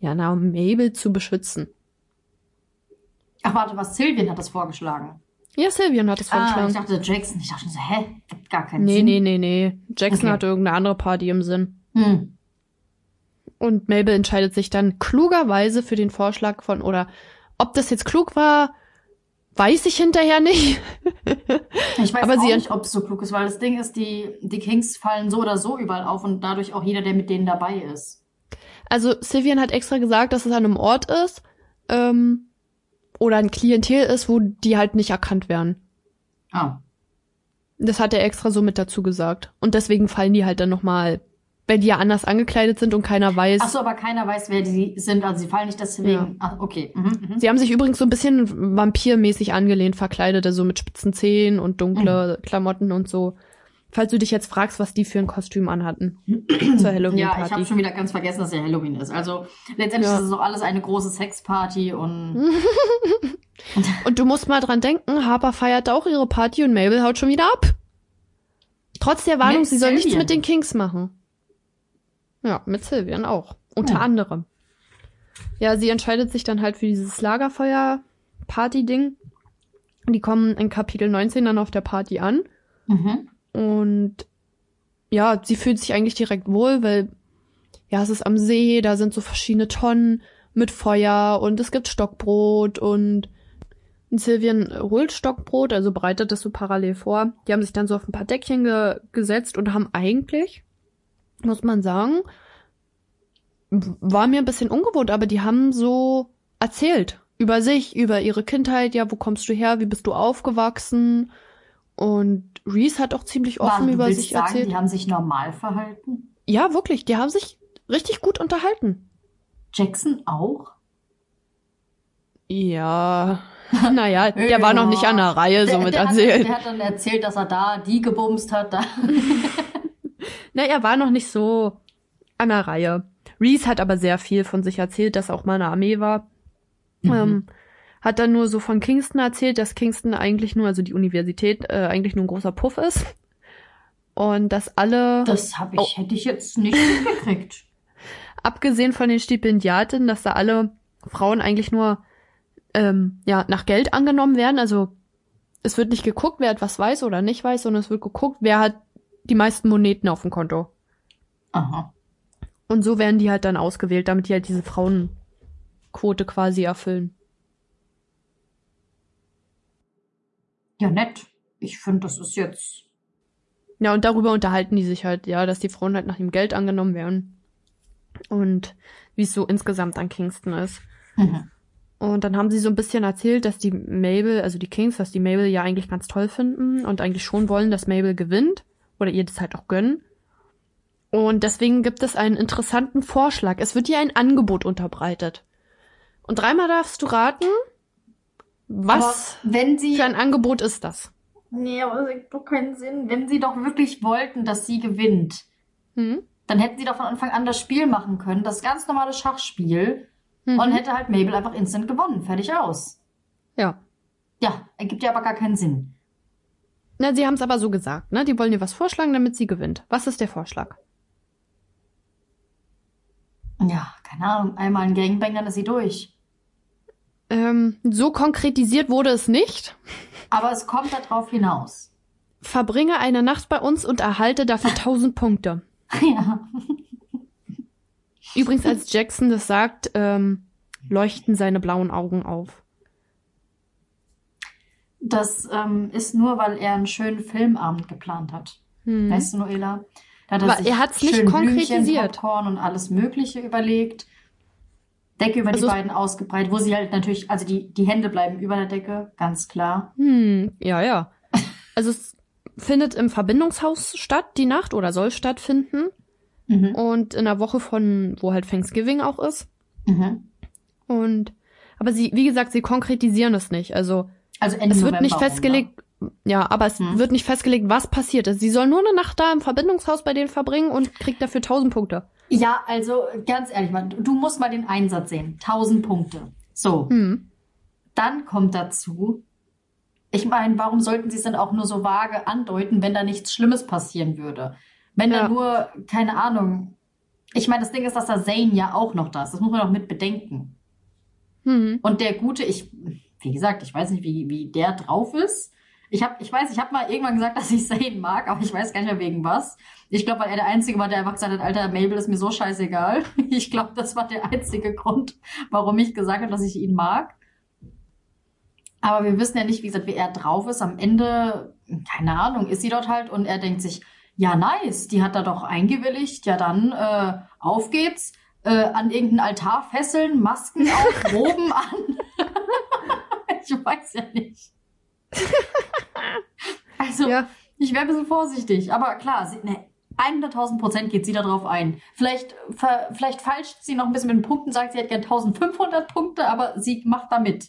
Ja, na, um Mabel zu beschützen. Ach, warte, was Sylvian hat das vorgeschlagen. Ja, Sylvian hat es Ah, ich vorgeschlagen. dachte Jackson. Ich dachte schon so, hä? Gibt gar keinen nee, Sinn. nee, nee, nee. Jackson Okay. hatte irgendeine andere Party im Sinn. Hm. Und Mabel entscheidet sich dann klugerweise für den Vorschlag von, oder ob das jetzt klug war, weiß ich hinterher nicht. Ich weiß Aber auch nicht, ob es so klug ist, weil das Ding ist, die, die Kings fallen so oder so überall auf und dadurch auch jeder, der mit denen dabei ist. Also Sylvian hat extra gesagt, dass es an einem Ort ist, ähm, oder ein Klientel ist, wo die halt nicht erkannt werden. Ah. Das hat er extra so mit dazu gesagt. Und deswegen fallen die halt dann nochmal, wenn die ja anders angekleidet sind und keiner weiß. Ach so, aber keiner weiß, wer die sind. Also sie fallen nicht deswegen. Ja. Ach, okay. Mhm, mhm. Sie haben sich übrigens so ein bisschen vampirmäßig angelehnt, verkleidet, also mit spitzen Zähnen und dunkle Klamotten und so. Falls du dich jetzt fragst, was die für ein Kostüm anhatten zur Ja, ich Halloween-Party. habe schon wieder ganz vergessen, dass ja Halloween ist. Also letztendlich Ja. ist es doch alles eine große Sexparty und Und du musst mal dran denken, Harper feiert auch ihre Party und Mabel haut schon wieder ab. Trotz der Warnung, Mit sie soll nichts Sylvian. mit den Kings machen. Ja, mit Sylvian auch. Unter Hm. anderem. Ja, sie entscheidet sich dann halt für dieses Lagerfeuer-Party-Ding. Die kommen in Kapitel 19 dann auf der Party an. mhm. Und ja, sie fühlt sich eigentlich direkt wohl, weil ja, es ist am See, da sind so verschiedene Tonnen mit Feuer und es gibt Stockbrot und Sylvian holt Stockbrot, also bereitet das so parallel vor. Die haben sich dann so auf ein paar Deckchen ge gesetzt und haben eigentlich, muss man sagen, war mir ein bisschen ungewohnt, aber die haben so erzählt über sich, über ihre Kindheit, ja, wo kommst du her, wie bist du aufgewachsen? Und Reese hat auch ziemlich offen du über sich sagen, erzählt. die haben sich normal verhalten? Ja, wirklich, die haben sich richtig gut unterhalten. Jackson auch? Ja, naja, der war noch nicht an der Reihe so mit der, erzählt. Hat, der hat dann erzählt, dass er da die gebumst hat. Da. Na, er war noch nicht so an der Reihe. Reese hat aber sehr viel von sich erzählt, dass er auch mal in der Armee war. Mhm. Ähm, hat dann nur so von Kingston erzählt, dass Kingston eigentlich nur, also die Universität, äh, eigentlich nur ein großer Puff ist. Und dass alle, Das hab ich, Oh. hätte ich jetzt nicht mitgekriegt. abgesehen von den Stipendiaten, dass da alle Frauen eigentlich nur ähm, ja nach Geld angenommen werden. Also es wird nicht geguckt, wer etwas weiß oder nicht weiß, sondern es wird geguckt, wer hat die meisten Moneten auf dem Konto. Aha. Und so werden die halt dann ausgewählt, damit die halt diese Frauenquote quasi erfüllen. Ja, nett. Ich finde, das ist jetzt. Ja, und darüber unterhalten die sich halt, ja, dass die Frauen halt nach dem Geld angenommen werden. Und wie es so insgesamt an Kingston ist. Mhm. Und dann haben sie so ein bisschen erzählt, dass die Mabel, also die Kings, dass die Mabel ja eigentlich ganz toll finden und eigentlich schon wollen, dass Mabel gewinnt oder ihr das halt auch gönnen. Und deswegen gibt es einen interessanten Vorschlag. Es wird ihr ein Angebot unterbreitet. Und dreimal darfst du raten, was sie. für ein Angebot ist das? Nee, aber das ergibt doch keinen Sinn. Wenn sie doch wirklich wollten, dass sie gewinnt, Hm? dann hätten sie doch von Anfang an das Spiel machen können, das ganz normale Schachspiel, Mhm. und hätte halt Mabel einfach instant gewonnen. Fertig aus. Ja. Ja, ergibt ja aber gar keinen Sinn. Na, sie haben es aber so gesagt, ne? Die wollen ihr was vorschlagen, damit sie gewinnt. Was ist der Vorschlag? Ja, keine Ahnung, einmal ein Gangbang, dann ist sie durch. Ähm, so konkretisiert wurde es nicht. Aber es kommt darauf hinaus. Verbringe eine Nacht bei uns und erhalte dafür 1000 Punkte. Ja. Übrigens, als Jackson das sagt, ähm, leuchten seine blauen Augen auf. Das ähm, ist nur, weil er einen schönen Filmabend geplant hat. Hm. Weißt du, Noela? Da hat sich er hat's nicht schön konkretisiert. Blümchen, Popcorn und alles Mögliche überlegt. Decke über Also die beiden ausgebreitet, wo sie halt natürlich, also die, die Hände bleiben über der Decke, ganz klar. Hm, ja, ja. Also es findet im Verbindungshaus statt, die Nacht, oder soll stattfinden. Mhm. Und in der Woche von, wo halt Thanksgiving auch ist. Mhm. Und, aber sie, wie gesagt, sie konkretisieren es nicht. Also, Also Ende es wird November nicht rum, ne? festgelegt, ja, aber es Hm. wird nicht festgelegt, was passiert ist. Sie soll nur eine Nacht da im Verbindungshaus bei denen verbringen und kriegt dafür 1000 Punkte. Ja, also ganz ehrlich, mal, du musst mal den Einsatz sehen. 1000 Punkte. So, Hm. dann kommt dazu, ich meine, warum sollten sie es dann auch nur so vage andeuten, wenn da nichts Schlimmes passieren würde? Wenn Ja. da nur, keine Ahnung. Ich meine, das Ding ist, dass da Zane ja auch noch da ist. Das muss man auch mit bedenken. Hm. Und der Gute, ich, wie gesagt, ich weiß nicht, wie, wie der drauf ist. Ich hab, ich weiß, ich habe mal irgendwann gesagt, dass ich Zane mag, aber ich weiß gar nicht mehr wegen was. Ich glaube, weil er der Einzige war, der einfach gesagt hat, Alter, Mabel ist mir so scheißegal. Ich glaube, das war der einzige Grund, warum ich gesagt habe, dass ich ihn mag. Aber wir wissen ja nicht, wie gesagt, wie er drauf ist. Am Ende, keine Ahnung, ist sie dort halt und er denkt sich, ja, nice, die hat da doch eingewilligt. Ja, dann äh, auf geht's. Äh, an irgendeinen Altar fesseln, Masken auf, Roben an. ich weiß ja nicht. also, Ja. ich wäre ein bisschen vorsichtig. Aber klar, sie, ne, 100.000 Prozent geht sie da drauf ein. Vielleicht, ver, vielleicht falscht sie noch ein bisschen mit den Punkten, sagt, sie hat gern 1500 Punkte, aber sie macht da mit.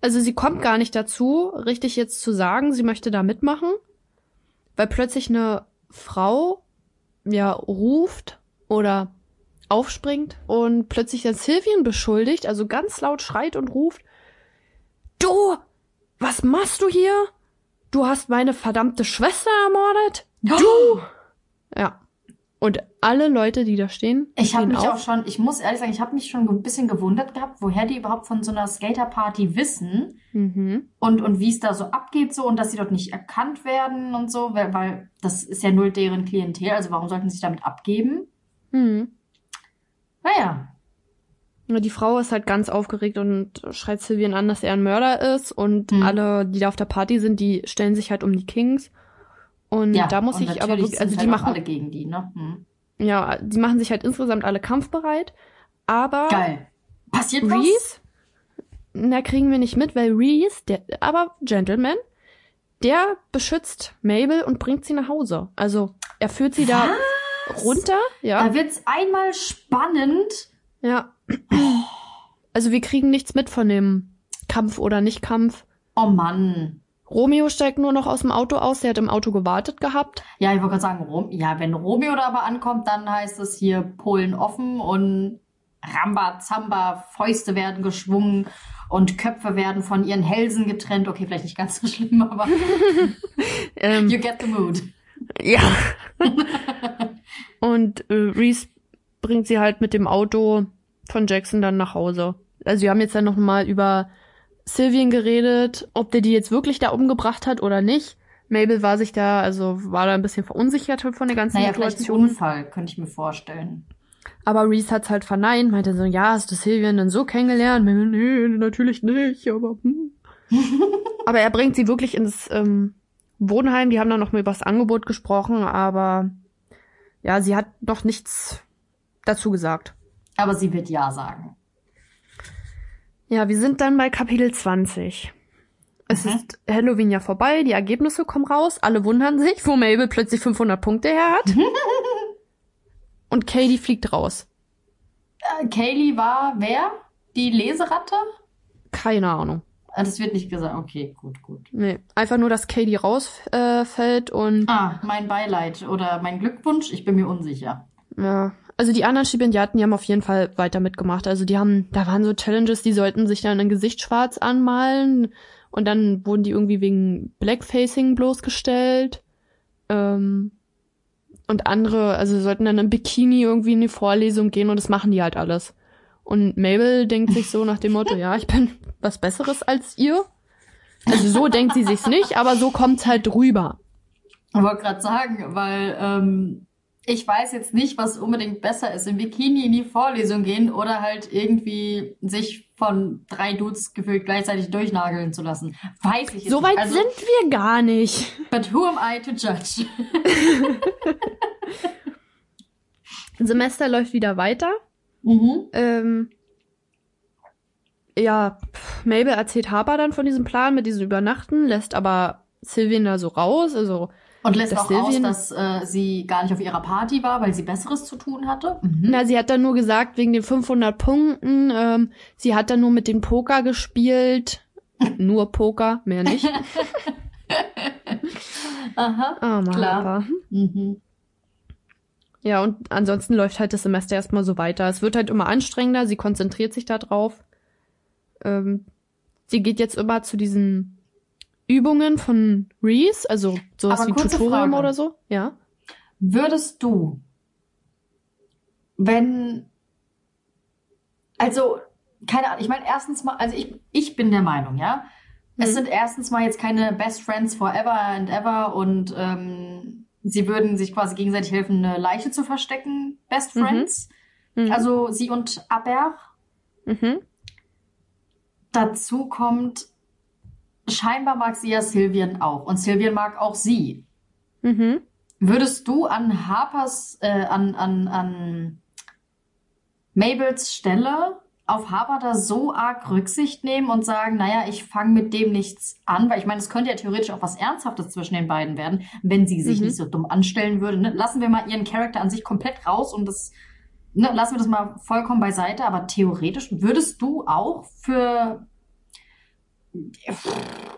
Also sie kommt gar nicht dazu, richtig jetzt zu sagen, sie möchte da mitmachen, weil plötzlich eine Frau ja ruft oder aufspringt und plötzlich dann Sylvian beschuldigt, also ganz laut schreit und ruft, du, was machst du hier? Du hast meine verdammte Schwester ermordet? Du! Ja. Und alle Leute, die da stehen, Ich habe mich auf. auch schon, ich muss ehrlich sagen, ich habe mich schon ein bisschen gewundert gehabt, woher die überhaupt von so einer Skaterparty wissen Mhm. und, und wie es da so abgeht so und dass sie dort nicht erkannt werden und so, weil, weil das ist ja null deren Klientel, also warum sollten sie sich damit abgeben? Mhm. Naja, Ja, Die Frau ist halt ganz aufgeregt und schreit Sylvian an, dass er ein Mörder ist und Hm. alle, die da auf der Party sind, die stellen sich halt um die Kings. Und ja. da muss und ich aber wirklich, also die halt auch machen, alle gegen die, ne? Hm. ja, die machen sich halt insgesamt alle kampfbereit. Aber Geil. Passiert was? Reese, na, kriegen wir nicht mit, weil Reese, der, aber Gentleman, der beschützt Mabel und bringt sie nach Hause. Also, er führt sie da runter, ja. Da wird's einmal spannend. Ja. Also wir kriegen nichts mit von dem Kampf oder Nicht-Kampf. Oh Mann. Romeo steigt nur noch aus dem Auto aus, der hat im Auto gewartet gehabt. Ja, ich wollte gerade sagen, Rom ja, wenn Romeo da aber ankommt, dann heißt es hier Polen offen und Ramba, Zamba, Fäuste werden geschwungen und Köpfe werden von ihren Hälsen getrennt. Okay, vielleicht nicht ganz so schlimm, aber Ähm, you get the mood. ja. Und äh, Reese bringt sie halt mit dem Auto von Jackson dann nach Hause. Also wir haben jetzt dann noch mal über Sylvian geredet, ob der die jetzt wirklich da umgebracht hat oder nicht. Mabel war sich da, also war da ein bisschen verunsichert von der ganzen Naja, vielleicht ein Situation. Unfall, könnte ich mir vorstellen. Aber Reese hat's halt verneint, meinte so, ja, hast du Sylvian denn so kennengelernt? Mabel, Nee, natürlich nicht, aber hm. Aber er bringt sie wirklich ins ähm, Wohnheim. Die haben dann noch mal über das Angebot gesprochen, aber ja, sie hat noch nichts dazu gesagt. Aber sie wird ja sagen. Ja, wir sind dann bei Kapitel 20. Es Mhm. ist Halloween ja vorbei, die Ergebnisse kommen raus, alle wundern sich, wo Mabel plötzlich 500 Punkte her hat. Und Katie fliegt raus. Äh, Kaylee war wer? Die Leseratte? Keine Ahnung. Ah, Das wird nicht gesagt. Okay, gut, gut. Nee, einfach nur, dass Katie rausfällt äh, und Ah, mein Beileid oder mein Glückwunsch, ich bin mir unsicher. ja. Also die anderen Stipendiaten, die haben auf jeden Fall weiter mitgemacht. Also die haben, da waren so Challenges, die sollten sich dann ein Gesicht schwarz anmalen und dann wurden die irgendwie wegen Blackfacing bloßgestellt. Ähm, und andere, also sollten dann im Bikini irgendwie in die Vorlesung gehen und das machen die halt alles. Und Mabel denkt sich so nach dem Motto, ja, ich bin was Besseres als ihr. Also so denkt sie sich's nicht, aber so kommt's halt rüber. Ich wollte gerade sagen, weil ähm, ich weiß jetzt nicht, was unbedingt besser ist, im Bikini in die Vorlesung gehen oder halt irgendwie sich von drei Dudes gefühlt gleichzeitig durchnageln zu lassen. Weiß ich jetzt So nicht. weit Also, sind wir gar nicht. But who am I to judge? Semester läuft wieder weiter. mhm. Ähm, ja, Mabel erzählt Harper dann von diesem Plan mit diesem Übernachten, lässt aber Sylvian da so raus. Also, Und lässt auch aus, Sylvien- dass äh, sie gar nicht auf ihrer Party war, weil sie Besseres zu tun hatte. Mhm. na, sie hat dann nur gesagt, wegen den 500 Punkten, ähm, sie hat dann nur mit den Poker gespielt. nur Poker, mehr nicht. Aha. Oh, Mann, Klar. Mhm. Ja, und ansonsten läuft halt das Semester erstmal so weiter. Es wird halt immer anstrengender, sie konzentriert sich da drauf. Ähm, sie geht jetzt immer zu diesen Übungen von Reese, also sowas Aber wie Tutorium Frage. oder so. Ja. Würdest du, wenn, also, keine Ahnung, ich meine, erstens mal, also ich, ich bin der Meinung, ja, es Mhm. sind erstens mal jetzt keine Best Friends forever and ever und ähm, sie würden sich quasi gegenseitig helfen, eine Leiche zu verstecken, Best Mhm. Friends. Mhm. Also sie und Aber. Mhm. Dazu kommt, scheinbar mag sie ja Sylvian auch und Sylvian mag auch sie. Mhm. Würdest du an Harpers, äh, an, an, an Mabels Stelle auf Harper da so arg Rücksicht nehmen und sagen, naja, ich fange mit dem nichts an, weil ich meine, es könnte ja theoretisch auch was Ernsthaftes zwischen den beiden werden, wenn sie sich Mhm. nicht so dumm anstellen würde. Ne? Lassen wir mal ihren Charakter an sich komplett raus und das, ne, lassen wir das mal vollkommen beiseite, aber theoretisch würdest du auch für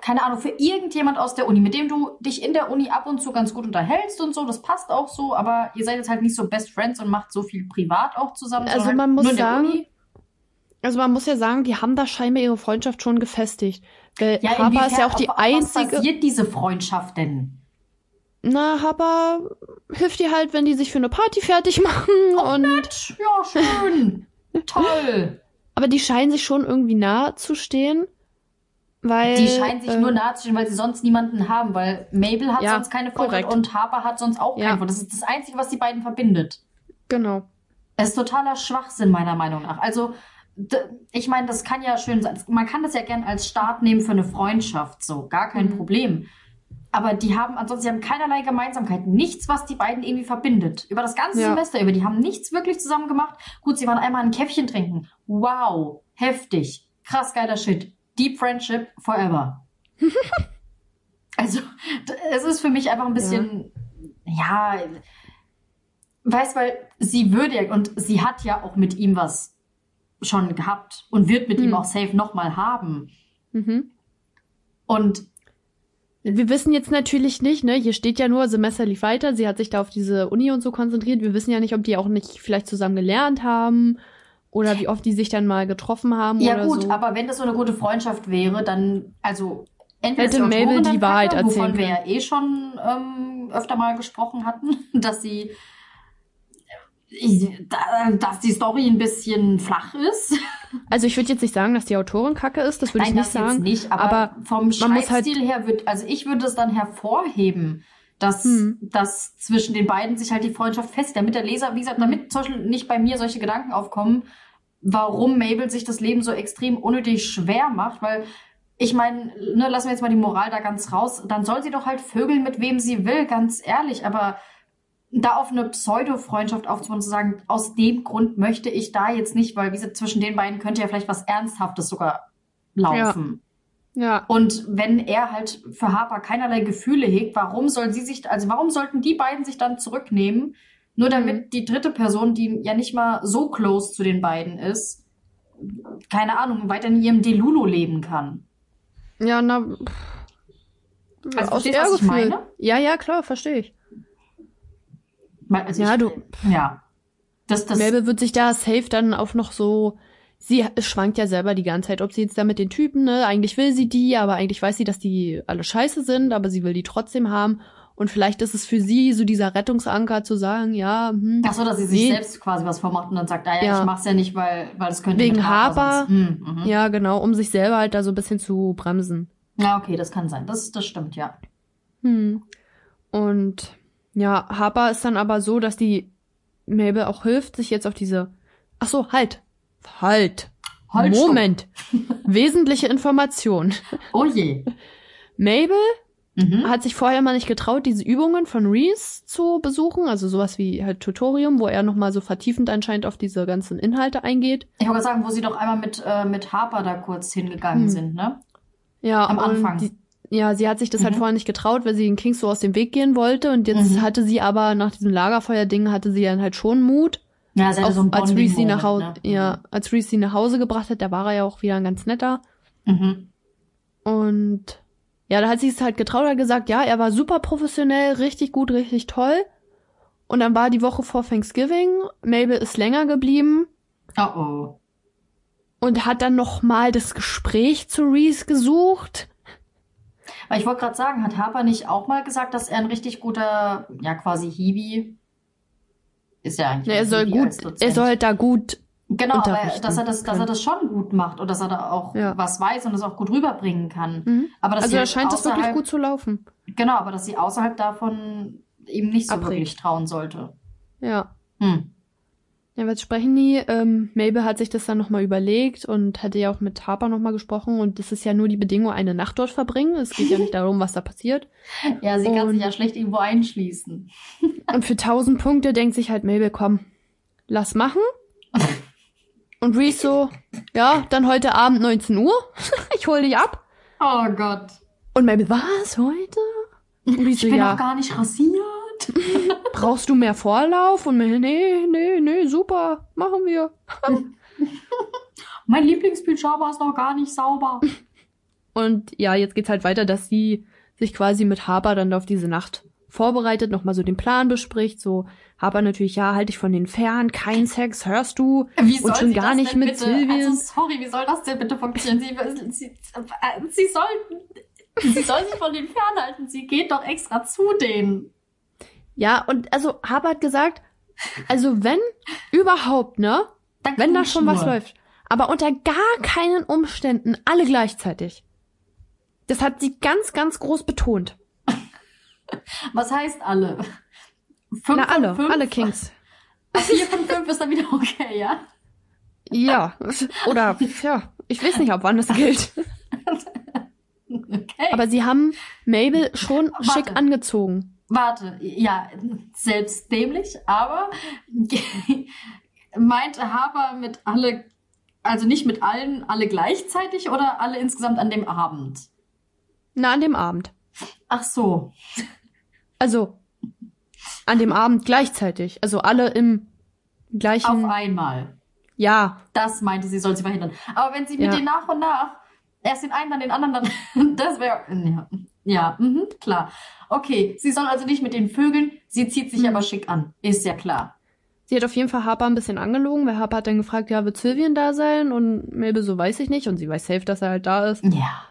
keine Ahnung, für irgendjemand aus der Uni, mit dem du dich in der Uni ab und zu ganz gut unterhältst und so, das passt auch so, aber ihr seid jetzt halt nicht so Best Friends und macht so viel privat auch zusammen. Also man halt muss der sagen. Also man muss ja sagen, die haben da scheinbar ihre Freundschaft schon gefestigt. Weil Ja, Harper ist ja auch die auf- auf Was einzige. basiert diese Freundschaft denn? Na, Harper hilft ihr halt, wenn die sich für eine Party fertig machen und. Ja, schön. Toll. Aber die scheinen sich schon irgendwie nahe zu stehen. Weil. Die scheinen sich äh, nur nahe zu stehen, weil sie sonst niemanden haben, weil Mabel hat Ja, sonst keine Freundin und Harper hat sonst auch Ja. keinen Freund. Das ist das Einzige, was die beiden verbindet. Genau. Es ist totaler Schwachsinn, meiner Meinung nach. Also, ich meine, das kann ja schön sein. Man kann das ja gern als Start nehmen für eine Freundschaft, so. Gar kein Mhm. Problem. Aber die haben, ansonsten, sie haben keinerlei Gemeinsamkeiten. Nichts, was die beiden irgendwie verbindet. Über das ganze Ja. Semester über. Die haben nichts wirklich zusammen gemacht. Gut, sie waren einmal ein Käffchen trinken. Wow. Heftig. Krass geiler Shit. Deep Friendship forever. also, es ist für mich einfach ein bisschen, ja, weiß, weil sie würde ja, und sie hat ja auch mit ihm was schon gehabt und wird mit Hm. ihm auch safe nochmal haben. Mhm. Und Wir wissen jetzt natürlich nicht, ne? Hier steht ja nur, Semester lief weiter, sie hat sich da auf diese Uni und so konzentriert. Wir wissen ja nicht, ob die auch nicht vielleicht zusammen gelernt haben oder wie oft die sich dann mal getroffen haben ja oder gut, so. aber wenn das so eine gute Freundschaft wäre, dann, also entweder Hätte Mabel die Wahrheit Kacke, erzählen wovon wir ja eh schon ähm, öfter mal gesprochen hatten, dass sie dass die Story ein bisschen flach ist. Also ich würde jetzt nicht sagen, dass die Autorin kacke ist, das würde ich nicht sagen. nicht, aber, aber vom halt- Schreibstil her wird, also ich würde es dann hervorheben, dass, Hm. dass zwischen den beiden sich halt die Freundschaft fest, damit der Leser, wie gesagt, damit zum Beispiel nicht bei mir solche Gedanken aufkommen, warum Mabel sich das Leben so extrem unnötig schwer macht, weil ich meine, ne, lassen wir jetzt mal die Moral da ganz raus, dann soll sie doch halt vögeln, mit wem sie will, ganz ehrlich, aber da auf eine Pseudo-Freundschaft aufzubauen und zu sagen, aus dem Grund möchte ich da jetzt nicht, weil wie gesagt, zwischen den beiden könnte ja vielleicht was Ernsthaftes sogar laufen. Ja. Und wenn er halt für Harper keinerlei Gefühle hegt, warum soll sie sich, also warum sollten die beiden sich dann zurücknehmen, nur damit Mhm. die dritte Person, die ja nicht mal so close zu den beiden ist, keine Ahnung, weiter in ihrem Delulu leben kann. Ja, na. Also verstehst du, was ich meine? Ja, ja, klar, verstehe ich. Also Ja, ich, du- Ja. Das, das, Melbe wird sich da safe dann auch noch so. Sie schwankt ja selber die ganze Zeit, ob sie jetzt da mit den Typen, ne, eigentlich will sie die, aber eigentlich weiß sie, dass die alle scheiße sind, aber sie will die trotzdem haben. Und vielleicht ist es für sie so dieser Rettungsanker zu sagen, ja, hm, Ach so, dass sie sich Nee. selbst quasi was vormacht und dann sagt, ah ja, Ja. ich mach's ja nicht, weil, weil es könnte Wegen sonst- Hm, mhm. ja, genau, um sich selber halt da so ein bisschen zu bremsen. Ja, okay, das kann sein. Das, das stimmt, ja. Hm. Und ja, Harper ist dann aber so, dass die Mabel auch hilft, sich jetzt auf diese. Ach so, halt. Halt. Halt. Moment. Wesentliche Information. Oh je. Mabel Mhm. hat sich vorher mal nicht getraut, diese Übungen von Reese zu besuchen, also sowas wie halt Tutorium, wo er nochmal so vertiefend anscheinend auf diese ganzen Inhalte eingeht. Ich wollte sagen, wo sie doch einmal mit, äh, mit Harper da kurz hingegangen Hm. sind, ne? Ja, Am Anfang. Die, ja, sie hat sich das halt Mhm. vorher nicht getraut, weil sie den Kings so aus dem Weg gehen wollte und jetzt Mhm. hatte sie aber nach diesem Lagerfeuer-Ding hatte sie dann halt schon Mut. Ja, sie hatte Auf, so ein als Reese sie nach Hause, ne? ja, als Reese sie nach Hause gebracht hat, da war er ja auch wieder ein ganz netter. Mhm. Und ja, da hat sie es halt getraut, hat gesagt, ja, er war super professionell, richtig gut, richtig toll. Und dann war die Woche vor Thanksgiving, Mabel ist länger geblieben Oh oh. und hat dann noch mal das Gespräch zu Reese gesucht. Weil ich wollte gerade sagen, hat Harper nicht auch mal gesagt, dass er ein richtig guter, ja quasi Hiwi ist ja eigentlich Ja, er soll Hiwi gut, er soll da gut, genau, aber dass er das, dass er das schon gut macht und dass er da auch Ja. was weiß und das auch gut rüberbringen kann. mhm. Aber dass also da scheint es wirklich gut zu laufen. Genau, aber dass sie außerhalb davon ihm nicht so Abrät. wirklich trauen sollte. Ja. Hm. Ja, was sprechen die? Ähm, Mabel hat sich das dann nochmal überlegt und hatte ja auch mit Harper nochmal gesprochen und das ist ja nur die Bedingung, eine Nacht dort verbringen. Es geht ja nicht darum, was da passiert. Ja, sie kann Und- sich ja schlecht irgendwo einschließen. Und für 1000 Punkte denkt sich halt Mabel, komm, lass machen. Und Reese so, ja, dann heute Abend 19 Uhr. ich hol dich ab. Oh Gott. Und Mabel, was, heute? Und Reese Ich bin ja, auch gar nicht rasiert. brauchst du mehr Vorlauf? Und Mabel, nee, nee, nee, super, machen wir. Mein Lieblingspyjama ist noch gar nicht sauber. Und ja, jetzt geht's halt weiter, dass sie sich quasi mit Harper dann auf diese Nacht vorbereitet, nochmal so den Plan bespricht. So, Harper natürlich, ja, halt dich von den fern, kein Sex, hörst du? Wie soll Und schon gar das nicht mit bitte? Also sorry, wie soll das denn bitte funktionieren? Sie, sie, sie soll, sie soll sich von denen fernhalten. Sie geht doch extra zu denen. Ja, und also Harper hat gesagt, also wenn überhaupt, ne? Dann Wenn da schon was nur. läuft. Aber unter gar keinen Umständen alle gleichzeitig. Das hat sie ganz, ganz groß betont. Was heißt alle? Fünf Na, alle, fünf? alle Kings. Vier von fünf ist dann wieder okay, ja? Ja. Oder, ja, ich weiß nicht, ab wann das gilt. Okay. Aber sie haben Mabel schon Warte. schick angezogen. Warte, ja, selbst dämlich, aber meinte Haber mit alle, also nicht mit allen, alle gleichzeitig oder alle insgesamt an dem Abend? Na, an dem Abend. Ach so. Also, an dem Abend gleichzeitig. Also alle im Auf gleichen. einmal. Ja, Das meinte sie, soll sie verhindern. Aber wenn sie mit Ja. denen nach und nach erst den einen, dann den anderen, dann das wäre ja, ja mhm, klar. Okay, sie soll also nicht mit den Vögeln, sie zieht sich Mhm. aber schick an, ist ja klar. Sie hat auf jeden Fall Harper ein bisschen angelogen, weil Harper hat dann gefragt, ja, wird Sylvian da sein? Und Mabel so, weiß ich nicht. Und sie weiß safe, dass er halt da ist. Ja.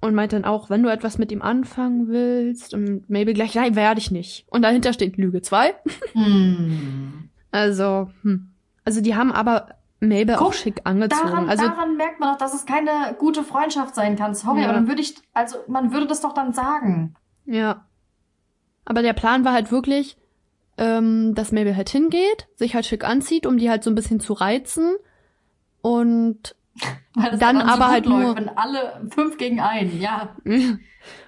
Und meint dann auch, wenn du etwas mit ihm anfangen willst. Und Mabel gleich, nein, werde ich nicht. Und dahinter steht Lüge 2. Hm. Also, hm. Also die haben aber Mabel Guck, auch schick angezogen. Daran, also, daran merkt man doch, dass es keine gute Freundschaft sein kann. Sorry, Ja. aber dann würde ich, also man würde das doch dann sagen. ja. Aber der Plan war halt wirklich, ähm, dass Mabel halt hingeht, sich halt schick anzieht, um die halt so ein bisschen zu reizen. Und Dann so aber halt läuft, nur- wenn alle fünf gegen einen, ja.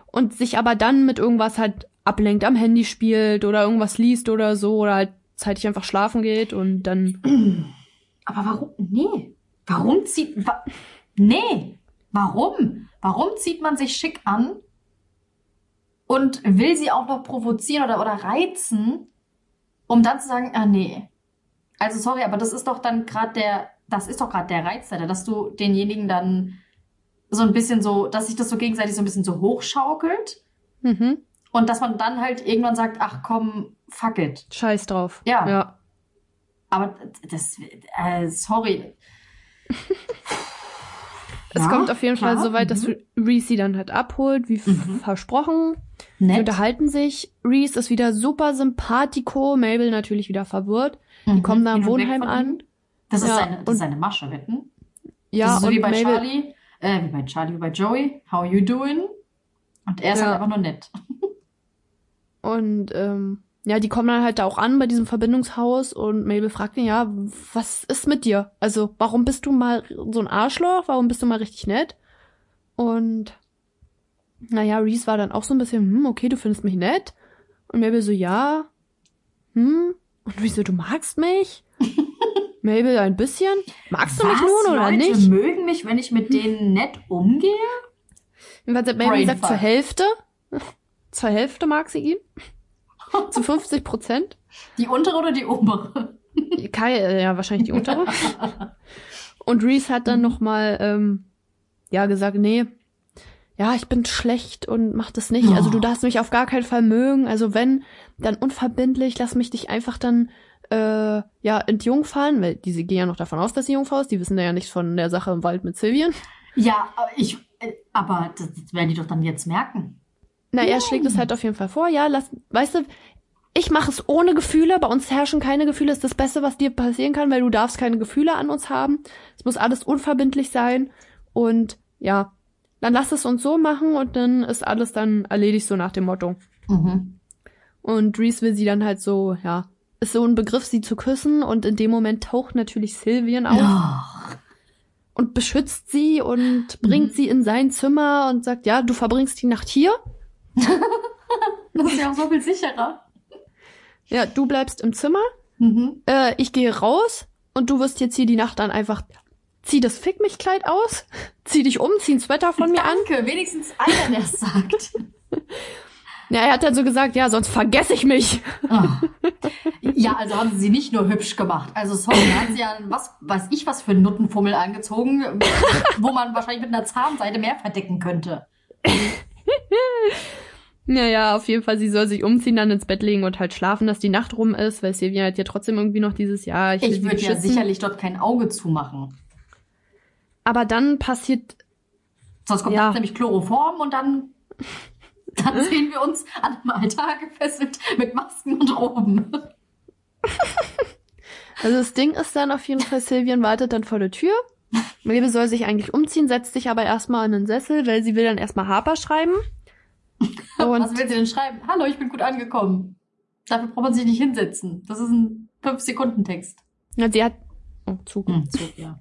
und sich aber dann mit irgendwas halt ablenkt, am Handy spielt oder irgendwas liest oder so oder halt zeitig einfach schlafen geht und dann. Aber warum? Nee. Warum zieht. Wa nee. Warum? Warum zieht man sich schick an und will sie auch noch provozieren oder, oder reizen, um dann zu sagen, ah nee. Also sorry, aber das ist doch dann gerade der, das ist doch gerade der Reiz da, dass du denjenigen dann so ein bisschen so, dass sich das so gegenseitig so ein bisschen so hochschaukelt Mhm. und dass man dann halt irgendwann sagt, ach komm, fuck it. Scheiß drauf. Ja. Ja. Aber das, äh, sorry. Es Ja, kommt auf jeden klar, Fall so weit, dass mhm. Reese sie dann halt abholt, wie Mhm. versprochen. Sie Nett. unterhalten sich. Reese ist wieder super sympathico. Mabel natürlich wieder verwirrt. Die kommen da im Wohnheim an. Das ist, Ja, seine, das ist seine Masche, wetten? Ja, das ist so und wie bei Mabel, Charlie, äh, wie bei Charlie, wie bei Joey. How you doing? Und er ist Ja. halt einfach nur nett. Und ähm, ja, die kommen dann halt da auch an bei diesem Verbindungshaus und Mabel fragt ihn, ja, was ist mit dir? Also, warum bist du mal so ein Arschloch? Warum bist du mal richtig nett? Und naja, Reese war dann auch so ein bisschen, hm, okay, du findest mich nett. Und Mabel so, ja, hm. Und Reese so, du magst mich? Mabel ein bisschen? Magst du mich Was? nun oder Leute nicht? mögen mich, wenn ich mit denen nett umgehe? Jedenfalls hat Mabel gesagt, zur. Hälfte. Zur Hälfte mag sie ihn. Zu 50 Prozent. Die untere oder die obere? Kai, äh, ja, wahrscheinlich die untere. Und Reese hat dann noch mal ähm, ja gesagt, nee, ja, ich bin schlecht und mach das nicht. Also du Oh. darfst mich auf gar keinen Fall mögen. Also wenn, dann unverbindlich, lass mich dich einfach dann äh, ja entjungfern, weil diese gehen ja noch davon aus, dass sie Jungfrau ist. Die wissen ja nichts von der Sache im Wald mit Sylvien. Ja, aber ich, äh, aber das, das werden die doch dann jetzt merken. Na, er schlägt es halt auf jeden Fall vor. Ja, lass, weißt du, ich mache es ohne Gefühle. Bei uns herrschen keine Gefühle. Ist das Beste, was dir passieren kann, weil du darfst keine Gefühle an uns haben. Es muss alles unverbindlich sein. Und ja, dann lass es uns so machen und dann ist alles dann erledigt, so nach dem Motto. Mhm. Und Reese will sie dann halt so, ja, ist so ein Begriff, sie zu küssen. Und in dem Moment taucht natürlich Sylvian auf Oh. und beschützt sie und bringt Mhm. sie in sein Zimmer und sagt, ja, du verbringst die Nacht hier. Das ist ja auch so viel sicherer. Ja, du bleibst im Zimmer. Mhm. äh, ich gehe raus und du wirst jetzt hier die Nacht dann einfach zieh das Fick mich Kleid aus, zieh dich um, zieh ein Sweater von mir an. Danke, wenigstens einer, der es sagt. Ja, er hat dann so gesagt, ja, sonst vergesse ich mich. Ah. Ja, also haben sie sie nicht nur hübsch gemacht. Also sorry, da hat sie ja was, weiß ich was für einen Nuttenfummel angezogen, wo man wahrscheinlich mit einer Zahnseite mehr verdecken könnte. Naja, auf jeden Fall, sie soll sich umziehen, dann ins Bett legen und halt schlafen, dass die Nacht rum ist, weil Silvia hat ja trotzdem irgendwie noch dieses Jahr. Ich, Ich würde ja sicherlich dort kein Auge zumachen. Aber dann passiert, Sonst kommt Ja. nämlich Chloroform und dann, dann sehen wir uns an einem Altar gefesselt mit Masken und Roben. also das Ding ist dann auf jeden Fall, Silvian wartet dann vor der Tür. Mabel soll sich eigentlich umziehen, setzt sich aber erstmal in den Sessel, weil sie will dann erstmal Harper schreiben. Und Was will sie denn schreiben? Hallo, ich bin gut angekommen. Dafür braucht man sich nicht hinsetzen. Das ist ein 5-Sekunden-Text. ja, sie hat, oh, Zug. Hm, so, ja.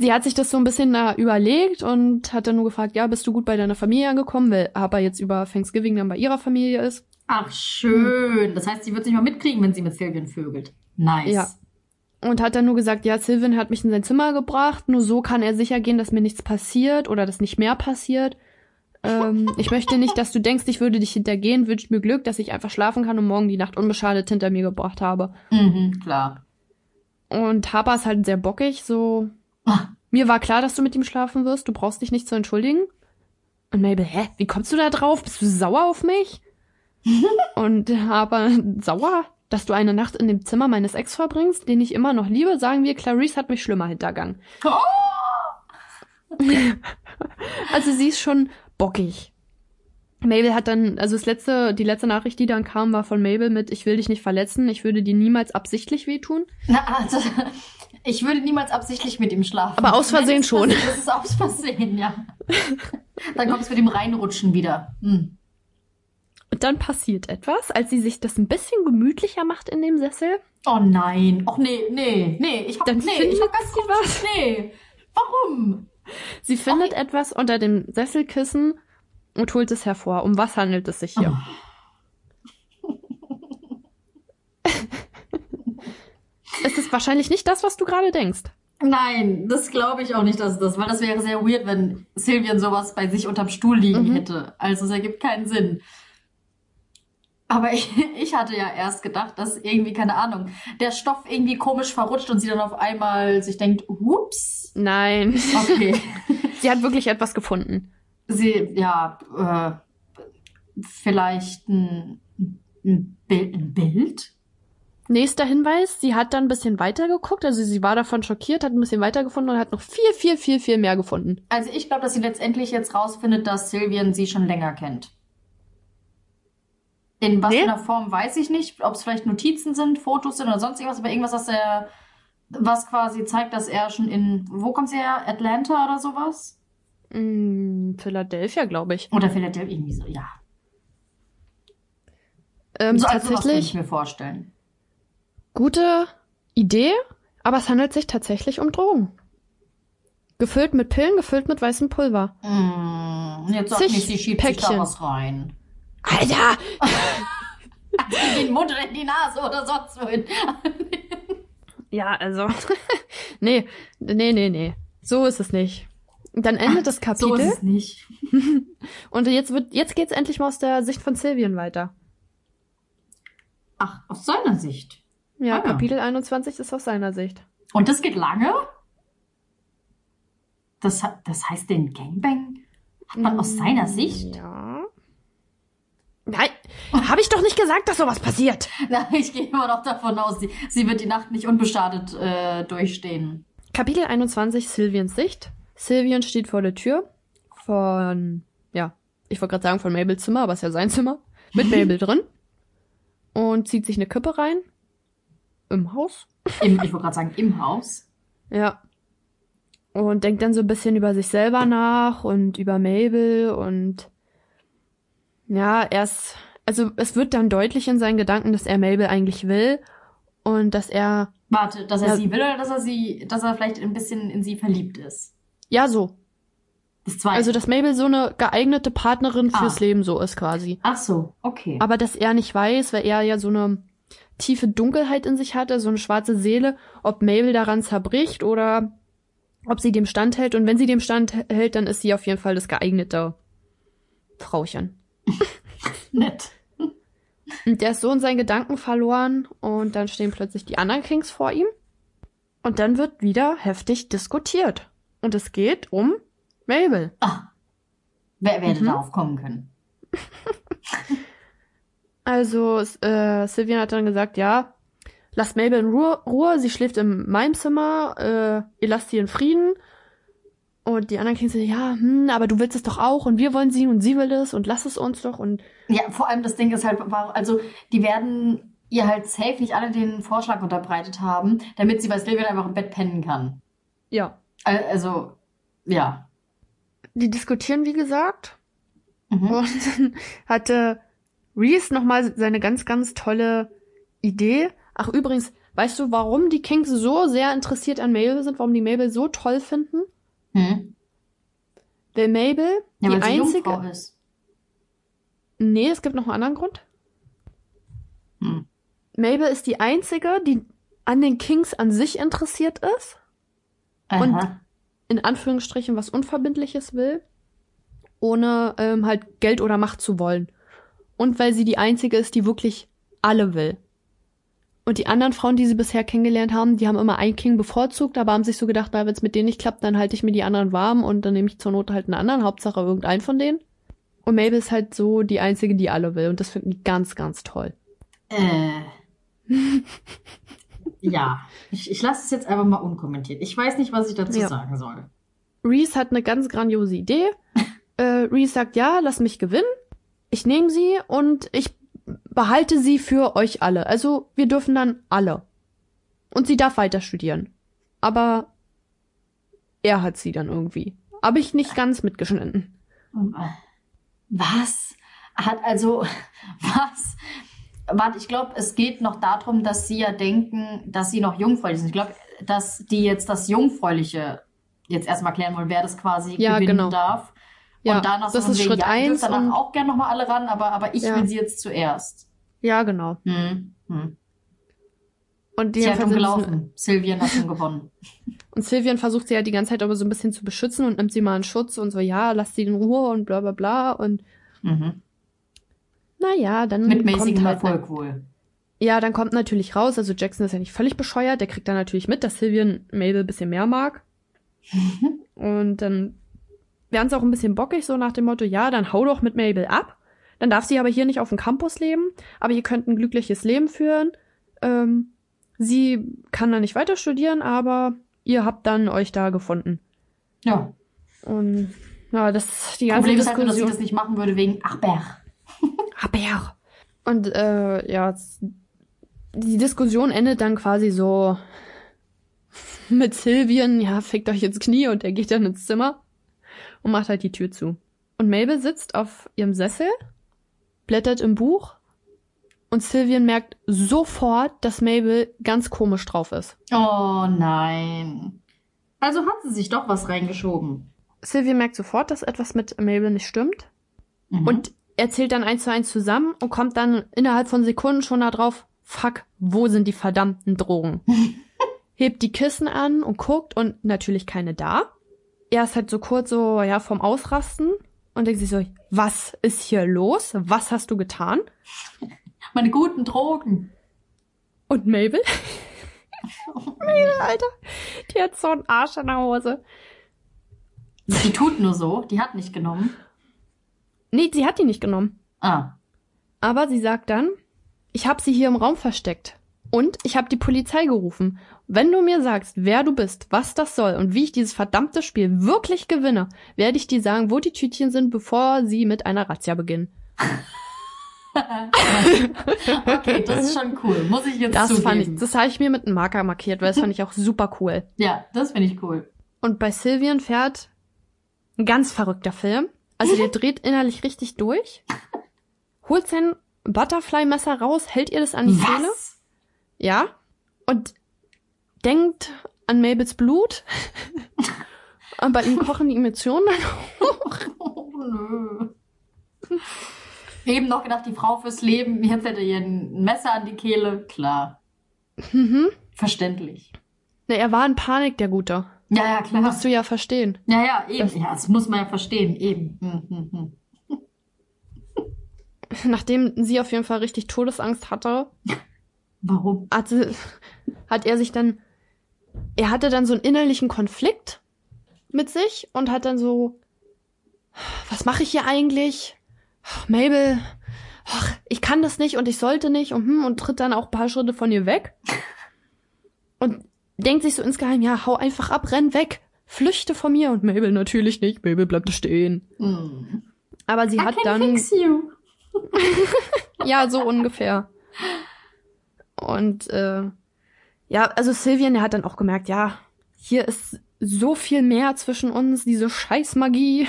Sie hat sich das so ein bisschen da überlegt und hat dann nur gefragt, ja, bist du gut bei deiner Familie angekommen, weil Harper jetzt über Thanksgiving dann bei ihrer Familie ist. Ach, schön. Das heißt, sie wird sich mal mitkriegen, wenn sie mit Sylvian vögelt. Nice. Ja. Und hat dann nur gesagt, ja, Sylvan hat mich in sein Zimmer gebracht, nur so kann er sicher gehen, dass mir nichts passiert oder dass nicht mehr passiert. Ähm, ich möchte nicht, dass du denkst, ich würde dich hintergehen, wünscht mir Glück, dass ich einfach schlafen kann und morgen die Nacht unbeschadet hinter mir gebracht habe. Mhm, klar. Und Harper ist halt sehr bockig, so, mir war klar, dass du mit ihm schlafen wirst, du brauchst dich nicht zu entschuldigen. Und Mabel, hä, wie kommst du da drauf? Bist du sauer auf mich? und Harper, sauer? Dass du eine Nacht in dem Zimmer meines Ex verbringst, den ich immer noch liebe, sagen wir, Clarice hat mich schlimmer hintergangen. Oh! Also sie ist schon bockig. Mabel hat dann, also das letzte, die letzte Nachricht, die dann kam, war von Mabel mit, ich will dich nicht verletzen, ich würde dir niemals absichtlich wehtun. Na, also, ich würde niemals absichtlich mit ihm schlafen. Aber aus Versehen schon. Das ist aus Versehen, ja. Dann kommt es mit dem Reinrutschen wieder. Hm. Und dann passiert etwas, als sie sich das ein bisschen gemütlicher macht in dem Sessel. Oh nein. Och nee, nee, nee. Ich hab, Dann nee, ich hab ganz kurz, was. Nee. Warum? Sie findet etwas unter dem Sesselkissen und holt es hervor. Um was handelt es sich hier? ist es wahrscheinlich nicht das, was du gerade denkst. Nein, das glaube ich auch nicht, dass es das, weil das wäre sehr weird, wenn Sylvian sowas bei sich unterm Stuhl liegen Mhm. hätte. Also es ergibt keinen Sinn. Aber ich, ich hatte ja erst gedacht, dass irgendwie, keine Ahnung, der Stoff irgendwie komisch verrutscht und sie dann auf einmal sich denkt, ups, Nein. okay. Sie hat wirklich etwas gefunden. sie, ja, äh, vielleicht ein, ein, Bild, ein Bild? Nächster Hinweis, sie hat dann ein bisschen weiter geguckt, also sie war davon schockiert, hat ein bisschen weiter gefunden und hat noch viel, viel, viel, viel mehr gefunden. Also ich glaube, dass sie letztendlich jetzt rausfindet, dass Sylvian sie schon länger kennt. In was Nee. für einer Form weiß ich nicht, ob es vielleicht Notizen sind, Fotos sind oder sonst irgendwas, aber irgendwas, was er, was quasi zeigt, dass er schon in, wo kommt sie her? Atlanta oder sowas? Hm, Philadelphia, glaube ich. Oder Philadelphia, irgendwie so, ja. Ähm, so als sowas könnte ich tatsächlich mir vorstellen. Gute Idee, aber es handelt sich tatsächlich um Drogen. Gefüllt mit Pillen, gefüllt mit weißem Pulver. Mm, jetzt sag nicht, sie schiebt sich da Päckchen. was rein. Alter! In den Mund oder in die Nase oder sonst wohin. Ja, also. nee, nee, nee, nee. So ist es nicht. Dann endet das So Kapitel ist es nicht. und jetzt wird, jetzt geht's endlich mal aus der Sicht von Sylvian weiter. Ach, aus seiner Sicht. Ja, Ah. Kapitel 21 ist aus seiner Sicht. Und das geht lange? Das, das heißt, den Gangbang hat man aus seiner Sicht? Ja. Nein, habe ich doch nicht gesagt, dass sowas passiert. Na, ich gehe immer noch davon aus, sie, sie wird die Nacht nicht unbeschadet äh, durchstehen. Kapitel 21, Sylvians Sicht. Sylvian steht vor der Tür von, ja, ich wollte gerade sagen von Mabels Zimmer, aber es ist ja sein Zimmer, mit Mabel drin und zieht sich eine Kippe rein. Im Haus. Im, ich wollte gerade sagen, im Haus. Ja. Und denkt dann so ein bisschen über sich selber nach und über Mabel und ja, er ist, also es wird dann deutlich in seinen Gedanken, dass er Mabel eigentlich will und dass er, Warte, dass er Ja. sie will oder dass er sie, dass er vielleicht ein bisschen in sie verliebt ist? ja so, Das zweite. also dass Mabel so eine geeignete Partnerin Ah. fürs Leben so ist quasi. Ach so, okay. Aber dass er nicht weiß, weil er ja so eine tiefe Dunkelheit in sich hatte, so eine schwarze Seele, ob Mabel daran zerbricht oder ob sie dem standhält. Und wenn sie dem standhält, dann ist sie auf jeden Fall das geeignete Frauchen. Nett. Und der ist so in seinen Gedanken verloren und dann stehen plötzlich die anderen Kings vor ihm. Und dann wird wieder heftig diskutiert. Und es geht um Mabel. Ah. Wer, wer hätte Mhm. darauf kommen können? Also, äh, Sylvian hat dann gesagt, ja, lasst Mabel in Ruhe, Ruhe, sie schläft in meinem Zimmer, äh, ihr lasst sie in Frieden. Und die anderen Kings sagen, ja, hm, aber du willst es doch auch und wir wollen sie und sie will es und lass es uns doch und Ja, vor allem das Ding ist halt, war- also die werden ihr halt safe nicht alle den Vorschlag unterbreitet haben, damit sie bei Sylvian einfach im Bett pennen kann. ja. Al- Also, ja. Die diskutieren, wie gesagt. Mhm. Und dann hatte Reese nochmal seine ganz, ganz tolle Idee. Ach, übrigens, weißt du, warum die Kings so sehr interessiert an Mabel sind, warum die Mabel so toll finden? Hm? Weil Mabel Ja, die einzige. Jungfrau ist. Nee, es gibt noch einen anderen Grund. Hm. Mabel ist die einzige, die an den Kings an sich interessiert ist, Und- Aha. in Anführungsstrichen was Unverbindliches will, ohne ähm, halt Geld oder Macht zu wollen. Und weil sie die einzige ist, die wirklich alle will. Und die anderen Frauen, die sie bisher kennengelernt haben, die haben immer einen King bevorzugt, aber haben sich so gedacht, na, wenn es mit denen nicht klappt, dann halte ich mir die anderen warm und dann nehme ich zur Not halt einen anderen, Hauptsache irgendeinen von denen. Und Mabel ist halt so die einzige, die alle will. Und das finden die ganz, ganz toll. Äh. ja. Ich, ich lasse es jetzt einfach mal unkommentiert. Ich weiß nicht, was ich dazu Ja. sagen soll. Reese hat eine ganz grandiose Idee. äh, Reese sagt, ja, lass mich gewinnen. Ich nehme sie und ich behalte sie für euch alle. Also wir dürfen dann alle. Und sie darf weiter studieren. Aber er hat sie dann irgendwie. Aber ich nicht ganz mitgeschnitten. Was? Hat also, was? Warte, ich glaube, es geht noch darum, dass sie ja denken, dass sie noch jungfräulich sind. Ich glaube, dass die jetzt das Jungfräuliche jetzt erstmal klären wollen, wer das quasi Ja, gewinnen genau. darf. Ja, und danach das ist wegen, Schritt ja, eins danach und- auch gerne nochmal alle ran, aber, aber ich Ja. will sie jetzt zuerst. Ja, genau. Hm. Hm. Und Sie hat jedenfalls schon sind sie- gelaufen. Sylvian hat schon gewonnen. Und Sylvian versucht sie ja die ganze Zeit aber so ein bisschen zu beschützen und nimmt sie mal in Schutz und so, ja, lass sie in Ruhe und bla bla bla. Und Mhm. naja, dann Mit mäßigem halt, Erfolg wohl. Ja, dann kommt natürlich raus, also Jackson ist ja nicht völlig bescheuert, der kriegt dann natürlich mit, dass Sylvian Mabel ein bisschen mehr mag. Und dann werden sie auch ein bisschen bockig, so nach dem Motto, ja, dann hau doch mit Mabel ab. Dann darf sie aber hier nicht auf dem Campus leben, aber ihr könnt ein glückliches Leben führen. Ähm, sie kann da nicht weiter studieren, aber ihr habt dann euch da gefunden. Ja. Und ja, das die ganze Problem ist halt nur, dass sie Diskussion. das nicht machen würde wegen Achberg. Aber und äh, ja, die Diskussion endet dann quasi so mit Sylvian, ja, fickt euch ins Knie und er geht dann ins Zimmer und macht halt die Tür zu. Und Mabel sitzt auf ihrem Sessel, blättert im Buch und Sylvian merkt sofort, dass Mabel ganz komisch drauf ist. Oh nein. Also hat sie sich doch was reingeschoben. Sylvian merkt sofort, dass etwas mit Mabel nicht stimmt Mhm. und erzählt dann eins zu eins zusammen und kommt dann innerhalb von Sekunden schon da drauf, fuck, wo sind die verdammten Drogen? Hebt die Kissen an und guckt und natürlich keine da. Er ist halt so kurz so, ja, vom Ausrasten und denkt sich so, was ist hier los? Was hast du getan? Meine guten Drogen. Und Mabel? Mabel, Alter, die hat so einen Arsch an der Hose. Die tut nur so. Die hat nicht genommen. Nee, sie hat die nicht genommen. Ah. Aber sie sagt dann, ich habe sie hier im Raum versteckt. Und ich habe die Polizei gerufen. Wenn du mir sagst, wer du bist, was das soll und wie ich dieses verdammte Spiel wirklich gewinne, werde ich dir sagen, wo die Tütchen sind, bevor sie mit einer Razzia beginnen. Okay, das ist schon cool. Muss ich jetzt Das zugeben. fand ich, das habe ich mir mit einem Marker markiert, weil das fand ich auch super cool. Ja, das finde ich cool. Und bei Sylvian fährt ein ganz verrückter Film. Also der dreht innerlich richtig durch, holt sein Butterfly-Messer raus, hält ihr das an die. Was? Ja. Und denkt an Mabels Blut. Und bei ihm kochen die Emotionen dann hoch. Oh, nö. Eben noch gedacht, die Frau fürs Leben, jetzt hätte ihr ein Messer an die Kehle. Klar. Mhm. Verständlich. Ne, er war in Panik, der Gute. Ja, ja, klar. Musst du ja verstehen. Ja, ja, eben. Das- ja, das muss man ja verstehen. Eben. Hm, hm, hm. Nachdem sie auf jeden Fall richtig Todesangst hatte, Warum? hatte, hat er sich dann, er hatte dann so einen innerlichen Konflikt mit sich und hat dann so, was mache ich hier eigentlich? Ach, Mabel, ach, ich kann das nicht und ich sollte nicht und, hm, und tritt dann auch ein paar Schritte von ihr weg und denkt sich so insgeheim, ja, hau einfach ab, renn weg, flüchte von mir und Mabel natürlich nicht, Mabel bleibt stehen. Hm. Aber sie I hat can dann fix you. ja, so ungefähr. Und äh, ja, also Sylvian, der hat dann auch gemerkt, ja, hier ist so viel mehr zwischen uns, diese Scheißmagie,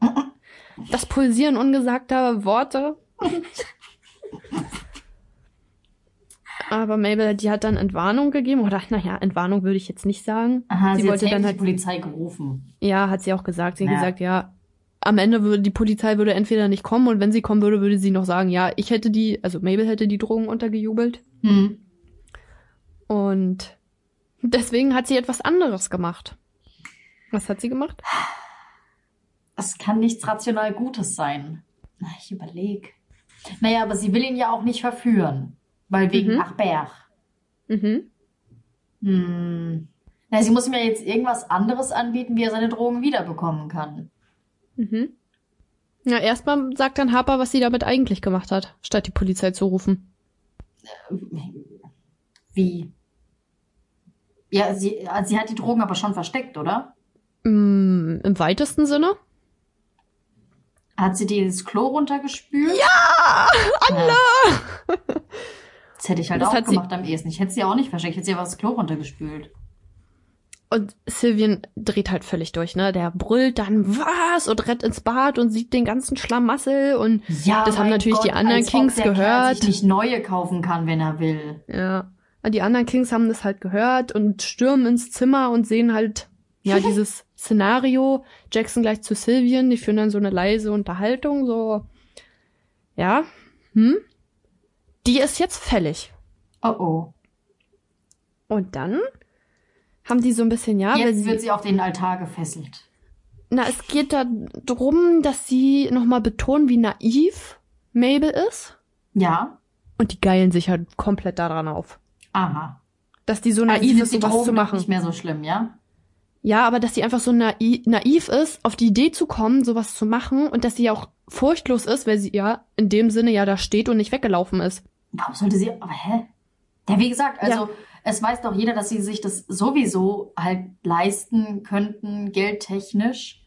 das Pulsieren ungesagter Worte. Aber Mabel, die hat dann Entwarnung gegeben, oder naja, Entwarnung würde ich jetzt nicht sagen. Aha, sie sie, wollte dann die halt, Polizei gerufen. ja, hat sie auch gesagt. Sie hat Ja. gesagt, ja, am Ende würde die Polizei würde entweder nicht kommen und wenn sie kommen würde, würde sie noch sagen, ja, ich hätte die, also Mabel hätte die Drogen untergejubelt. Hm. Und deswegen hat sie etwas anderes gemacht. Was hat sie gemacht? Es kann nichts rational Gutes sein. Na, Ich überleg. Naja, aber sie will ihn ja auch nicht verführen. Weil wegen Mhm. Achberg. Mhm. Hm. Na, sie muss ihm ja jetzt irgendwas anderes anbieten, wie er seine Drogen wiederbekommen kann. Mhm. Ja, erstmal sagt dann Harper, was sie damit eigentlich gemacht hat, statt die Polizei zu rufen. Wie? Ja, sie, also sie hat die Drogen aber schon versteckt, oder? Mm, Im weitesten Sinne? Hat sie die ins Klo runtergespült? Ja! Anne! Das hätte ich halt Das auch hat sie- gemacht am ehesten. Ich hätte sie auch nicht versteckt. Ich hätte sie aber ins Klo runtergespült. Und Sylvian dreht halt völlig durch, ne? Der brüllt dann was und rennt ins Bad und sieht den ganzen Schlamassel und Ja, Das haben natürlich die Gott, anderen als ob Kings der Kerl gehört. sich nicht neue kaufen kann, wenn er will. ja. Und die anderen Kings haben das halt gehört und stürmen ins Zimmer und sehen halt, ja, dieses Szenario. Jackson gleich zu Sylvian, die führen dann so eine leise Unterhaltung, so, ja, hm? Die ist jetzt fällig. Oh oh. Und dann haben die so ein bisschen, ja, Jetzt sie, wird sie auf den Altar gefesselt. na, es geht da drum, dass sie nochmal betonen, wie naiv Mabel ist. Ja. Und die geilen sich halt komplett daran auf. Aha. Dass die so Also naiv sind ist, sowas Drogen zu machen. nicht mehr so schlimm, ja? Ja, aber dass sie einfach so naiv, naiv ist, auf die Idee zu kommen, sowas zu machen und dass sie ja auch furchtlos ist, weil sie ja in dem Sinne ja da steht und nicht weggelaufen ist. Warum sollte sie, aber hä? Ja, wie gesagt, also es weiß doch jeder, dass sie sich das sowieso halt leisten könnten, geldtechnisch.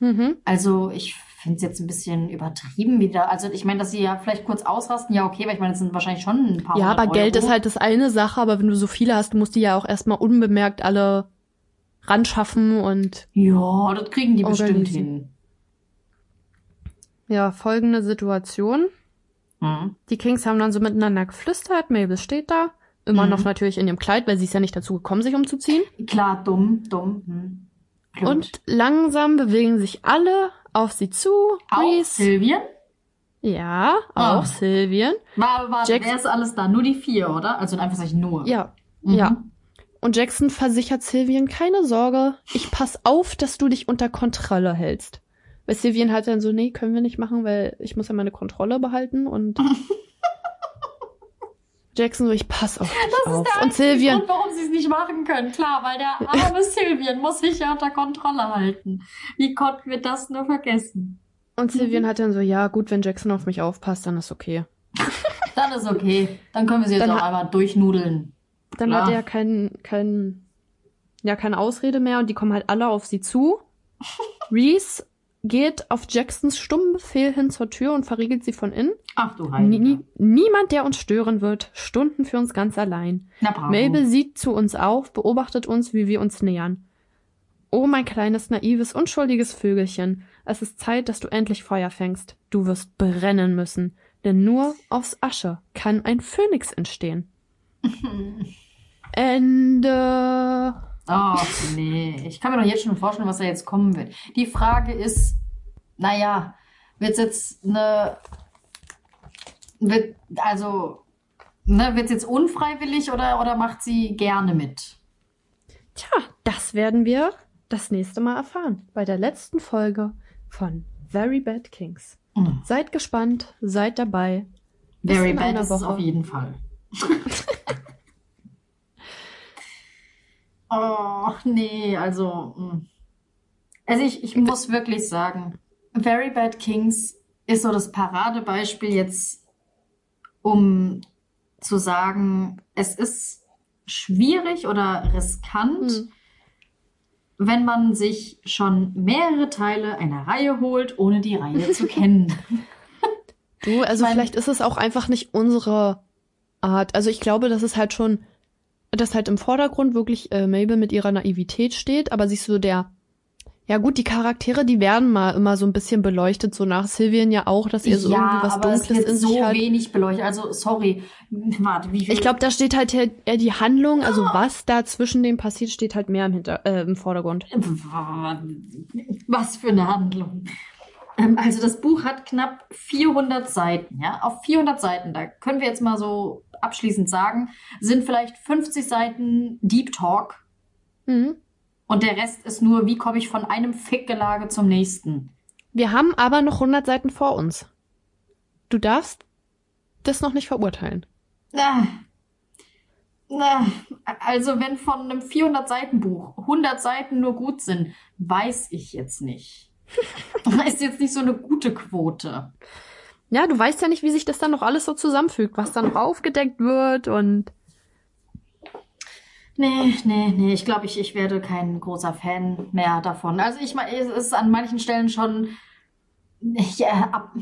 Mhm. Also ich finde es jetzt ein bisschen übertrieben wieder. Also ich meine, dass sie ja vielleicht kurz ausrasten, ja okay, weil ich meine, das sind wahrscheinlich schon ein paar Ja, aber Geld Euro. ist halt das eine Sache, aber wenn du so viele hast, du musst die ja auch erstmal unbemerkt alle ranschaffen und Ja, das kriegen die bestimmt hin. ja, folgende Situation. Mhm. Die Kings haben dann so miteinander geflüstert, Mabel steht da, immer Mhm. noch natürlich in ihrem Kleid, weil sie ist ja nicht dazu gekommen, sich umzuziehen. Klar, dumm, dumm. Hm. Und langsam bewegen sich alle auf sie zu. auch Silvien? ja, auch Ah. Sylvian. War, war, Jax- wer ist alles da? Nur die vier, oder? Also in Anführungszeichen nur. Ja, Mhm. ja. Und Jackson versichert Sylvian, keine Sorge, ich pass auf, dass du dich unter Kontrolle hältst. Weil Sylvian halt dann so, nee, können wir nicht machen, weil ich muss ja meine Kontrolle behalten und Jackson so, ich pass auf dich Das auf. ist der und Grund, warum sie es nicht machen können. Klar, weil der arme Sylvian muss sich ja unter Kontrolle halten. Wie konnten wir das nur vergessen? und Sylvian hat dann so, ja, gut, wenn Jackson auf mich aufpasst, dann ist okay. Dann ist okay. Dann können wir sie jetzt Dann auch einmal durchnudeln. Dann Klar. hat er kein, kein, ja, keine Ausrede mehr und die kommen halt alle auf sie zu. Reese geht auf Jacksons stummen Befehl hin zur Tür und verriegelt sie von innen. Ach du Heiliger. nie, niemand, der uns stören wird. Stunden für uns ganz allein. Na bravo. Mabel sieht zu uns auf, beobachtet uns, wie wir uns nähern. Oh, mein kleines, naives, unschuldiges Vögelchen. Es ist Zeit, dass du endlich Feuer fängst. Du wirst brennen müssen. Denn nur aus Asche kann ein Phönix entstehen. Ende. Ach nee, ich kann mir doch jetzt schon vorstellen, was da jetzt kommen wird. Die Frage ist, naja, wird jetzt eine, wird, also, ne, wird jetzt unfreiwillig oder, oder macht sie gerne mit? Tja, das werden wir das nächste Mal erfahren. Bei der letzten Folge von Very Bad Kings. Mhm. Seid gespannt, seid dabei. Very bad ist es auf jeden Fall. oh, nee, also. mh. Also ich, ich muss wirklich sagen, Very Bad Kings ist so das Paradebeispiel jetzt, um zu sagen, es ist schwierig oder riskant, Hm. wenn man sich schon mehrere Teile einer Reihe holt, ohne die Reihe zu kennen. Du, also Mein- vielleicht ist es auch einfach nicht unsere Art. Also ich glaube, dass es halt schon, dass halt im Vordergrund wirklich äh, Mabel mit ihrer Naivität steht, aber siehst du der, ja gut, die Charaktere, die werden mal immer so ein bisschen beleuchtet, so nach Sylvian ja auch, dass ihr so irgendwie was aber es Dunkles wird in so sich hat. wenig beleuchtet. Also, sorry. Warte, wie viel? Ich glaube, da steht halt eher die Handlung, also was da zwischen dem passiert, steht halt mehr im, Hinter äh, im Vordergrund. Was für eine Handlung. Ähm, Also, das Buch hat knapp 400 Seiten, ja? Auf 400 Seiten, da können wir jetzt mal so abschließend sagen, sind vielleicht 50 Seiten Deep Talk Mhm. und der Rest ist nur, wie komme ich von einem Fickgelage zum nächsten. Wir haben aber noch 100 Seiten vor uns. Du darfst das noch nicht verurteilen. Na, na, also wenn von einem 400-Seiten-Buch 100 Seiten nur gut sind, weiß ich jetzt nicht. ist jetzt nicht so eine gute Quote. Ja, du weißt ja nicht, wie sich das dann noch alles so zusammenfügt, was dann noch aufgedeckt wird und Nee, nee, nee, ich glaube, ich, ich werde kein großer Fan mehr davon. Also ich meine, es ist an manchen Stellen schon ja, ab,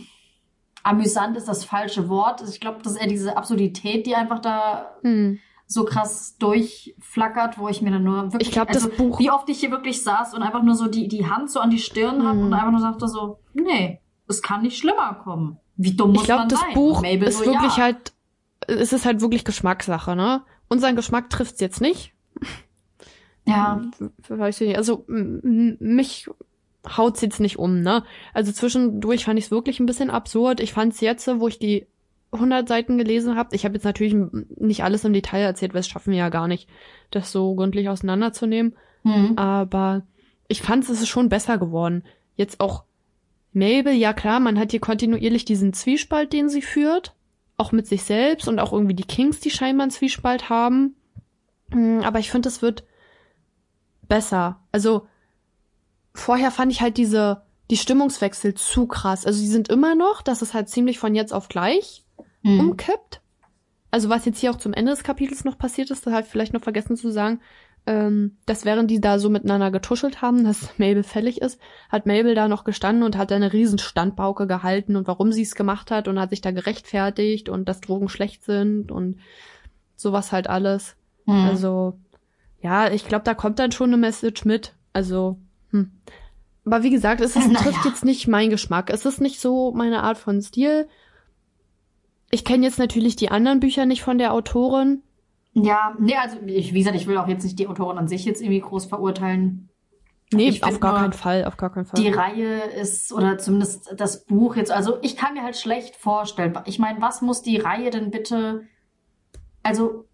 amüsant ist das falsche Wort. Ich glaube, das ist eher diese Absurdität, die einfach da hm. so krass durchflackert, wo ich mir dann nur wirklich, Ich glaub, das also, Buch- wie oft ich hier wirklich saß und einfach nur so die, die Hand so an die Stirn habe Mhm. und einfach nur sagte so, nee, es kann nicht schlimmer kommen. Wie dumm muss ich glaube, man das sein? Buch Mabel ist so, wirklich ja. halt, es ist halt wirklich Geschmackssache, ne? Unseren Geschmack trifft's jetzt nicht. Ja, Weiß ich nicht. Also mich haut's jetzt nicht um, ne? Also zwischendurch fand ich es wirklich ein bisschen absurd. Ich fand's jetzt, wo ich die 100 Seiten gelesen habt. Ich habe jetzt natürlich nicht alles im Detail erzählt, weil es schaffen wir ja gar nicht, das so gründlich auseinanderzunehmen. Hm. Aber ich fand, es ist schon besser geworden. Jetzt auch Mabel, ja klar, man hat hier kontinuierlich diesen Zwiespalt, den sie führt. Auch mit sich selbst und auch irgendwie die Kings, die scheinbar einen Zwiespalt haben. Mm, Aber ich finde, es wird besser. Also, vorher fand ich halt diese, die Stimmungswechsel zu krass. Also, die sind immer noch, dass es halt ziemlich von jetzt auf gleich Hm. umkippt. Also was jetzt hier auch zum Ende des Kapitels noch passiert ist, das habe ich vielleicht noch vergessen zu sagen, ähm, dass während die da so miteinander getuschelt haben, dass Mabel fällig ist, hat Mabel da noch gestanden und hat eine riesen Standpauke gehalten und warum sie es gemacht hat und hat sich da gerechtfertigt und dass Drogen schlecht sind und sowas halt alles. Hm. Also ja, ich glaube, da kommt dann schon eine Message mit. Also hm. Aber wie gesagt, es ist, trifft jetzt nicht mein Geschmack. Es ist nicht so meine Art von Stil. Ich kenne jetzt natürlich die anderen Bücher nicht von der Autorin. Ja, nee, also ich, wie gesagt, ich will auch jetzt nicht die Autorin an sich jetzt irgendwie groß verurteilen. Nee, Ich auf gar keinen Fall, auf gar keinen Fall. Die Reihe ist, oder zumindest das Buch jetzt, also ich kann mir halt schlecht vorstellen. Ich meine, was muss die Reihe denn bitte, also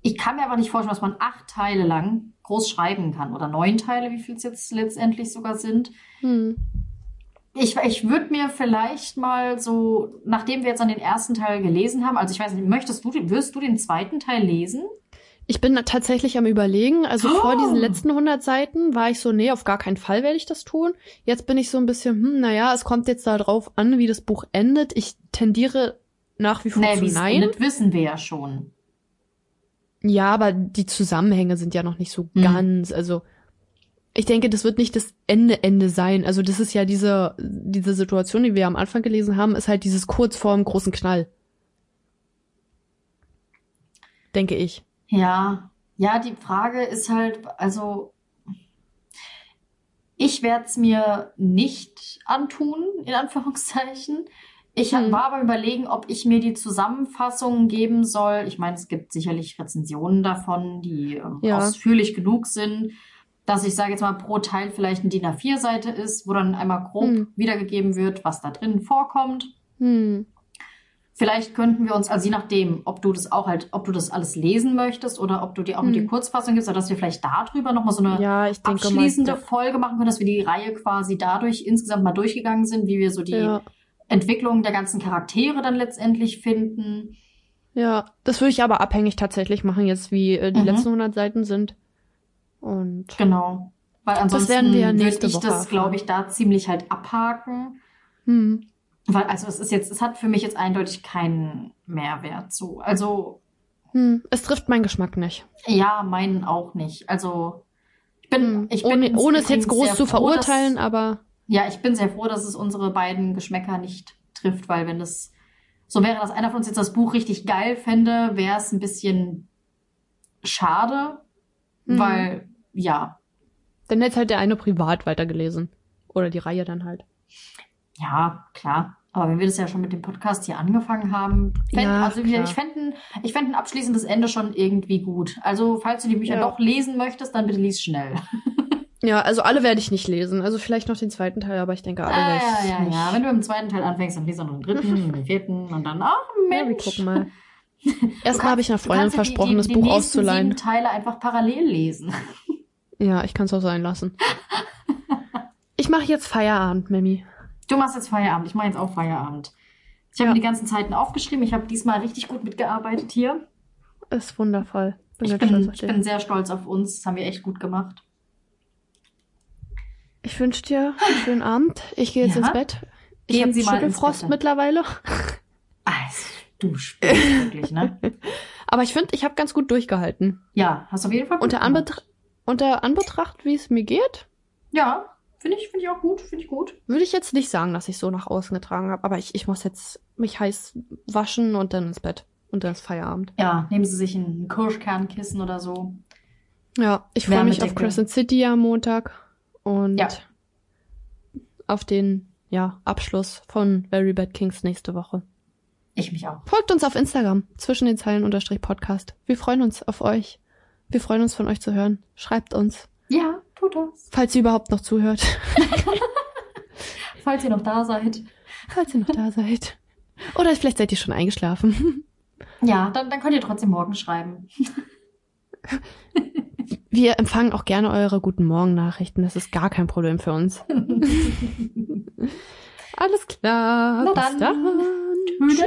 ich kann mir aber nicht vorstellen, dass man acht Teile lang groß schreiben kann oder neun Teile, wie viel es jetzt letztendlich sogar sind. hm. Ich, ich würde mir vielleicht mal so, nachdem wir jetzt an den ersten Teil gelesen haben, also ich weiß nicht, möchtest du, den- wirst du den zweiten Teil lesen? Ich bin tatsächlich am überlegen. Also vor Oh. diesen letzten 100 Seiten war ich so, nee, auf gar keinen Fall werde ich das tun. Jetzt bin ich so ein bisschen, hm, naja, es kommt jetzt da drauf an, wie das Buch endet. Ich tendiere nach wie vor Nee, zu nein. endet, wissen wir ja schon. Ja, aber die Zusammenhänge sind ja noch nicht so Hm. ganz. Also ich denke, das wird nicht das Ende Ende sein. Also das ist ja diese diese Situation, die wir am Anfang gelesen haben, ist halt dieses kurz vor dem großen Knall. Denke ich. Ja, ja, die Frage ist halt, also ich werde es mir nicht antun, in Anführungszeichen. Ich Hm. war aber überlegen, ob ich mir die Zusammenfassung geben soll. Ich meine, es gibt sicherlich Rezensionen davon, die ähm, Ja. ausführlich genug sind, dass ich sage jetzt mal pro Teil vielleicht eine DIN A4-Seite ist, wo dann einmal grob Hm. wiedergegeben wird, was da drin vorkommt. Hm. Vielleicht könnten wir uns, also je nachdem, ob du das auch halt, ob du das alles lesen möchtest oder ob du dir auch nur die Hm. Kurzfassung gibst, oder dass wir vielleicht darüber nochmal so eine Ja, ich denke abschließende mal. Folge machen können, dass wir die Reihe quasi dadurch insgesamt mal durchgegangen sind, wie wir so die Ja, Entwicklung der ganzen Charaktere dann letztendlich finden. ja, das würde ich aber abhängig tatsächlich machen, jetzt wie äh, die Mhm. letzten 100 Seiten sind. Und Genau. Weil ansonsten wir ja würde ich Woche das, glaube ich, da ziemlich halt abhaken. hm. Weil, also es ist jetzt, es hat für mich jetzt eindeutig keinen Mehrwert so. Also Hm. Es trifft meinen Geschmack nicht. Ja, meinen auch nicht. Also ich bin, Hm. ich bin ohne, ohne es jetzt groß zu froh, verurteilen, dass, aber ja, ich bin sehr froh, dass es unsere beiden Geschmäcker nicht trifft, weil wenn das so wäre, dass einer von uns jetzt das Buch richtig geil fände, wäre es ein bisschen schade, Mhm. weil ja, dann hätte halt der eine privat weitergelesen. Oder die Reihe dann halt. ja, klar. Aber wenn wir das ja schon mit dem Podcast hier angefangen haben, fänd, Ja, also wir, ich fände ich fänd ein abschließendes Ende schon irgendwie gut. Also falls du die Bücher Ja. doch lesen möchtest, dann bitte lies schnell. Ja, also alle werde ich nicht lesen. Also vielleicht noch den zweiten Teil, aber ich denke, alle Ah, ja, ja, nicht. ja. Wenn du im zweiten Teil anfängst, dann liest du noch den dritten, und den vierten und dann, ach Ja, wir Mensch. gucken mal. Erstmal habe ich einer Freundin ja die- versprochen, die, das die Buch auszuleihen. sieben Teile einfach parallel lesen. Ja, ich kann es auch sein lassen. Ich mache jetzt Feierabend, Mimi. Du machst jetzt Feierabend, ich mache jetzt auch Feierabend. Ich habe Ja. mir die ganzen Zeiten aufgeschrieben. Ich habe diesmal richtig gut mitgearbeitet hier. Ist wundervoll. Bin Ich bin, ich bin sehr stolz auf uns. Das haben wir echt gut gemacht. Ich wünsche dir einen schönen Abend. Ich gehe jetzt Ja? ins Bett. Ich Gehen habe Sie mal ins Schüttelfrost Bett. mittlerweile. Also, du spielst wirklich, ne? Aber ich finde, ich habe ganz gut durchgehalten. Ja, hast auf jeden Fall gut Unter, gemacht. Unter Anbetracht, wie es mir geht, Ja, finde ich, finde ich auch gut, finde ich gut. würde ich jetzt nicht sagen, dass ich so nach außen getragen habe. Aber ich, ich muss jetzt mich heiß waschen und dann ins Bett. Und dann ist Feierabend. Ja, nehmen Sie sich ein Kirschkernkissen oder so. Ja, ich freue mich auf. Crescent City am Montag und Ja. auf den ja, Abschluss von Very Bad Kings nächste Woche. Ich mich auch. Folgt uns auf Instagram, zwischen den Zeilen unterstrich Podcast. Wir freuen uns auf euch. Wir freuen uns von euch zu hören. Schreibt uns, Ja, tut das. falls ihr überhaupt noch zuhört. Falls ihr noch da seid. falls ihr noch da seid. Oder vielleicht seid ihr schon eingeschlafen. Ja, dann, dann könnt ihr trotzdem morgen schreiben. Wir empfangen auch gerne eure guten Morgen-Nachrichten. Das ist gar kein Problem für uns. Alles klar. Na Bis dann. dann. Tschüss.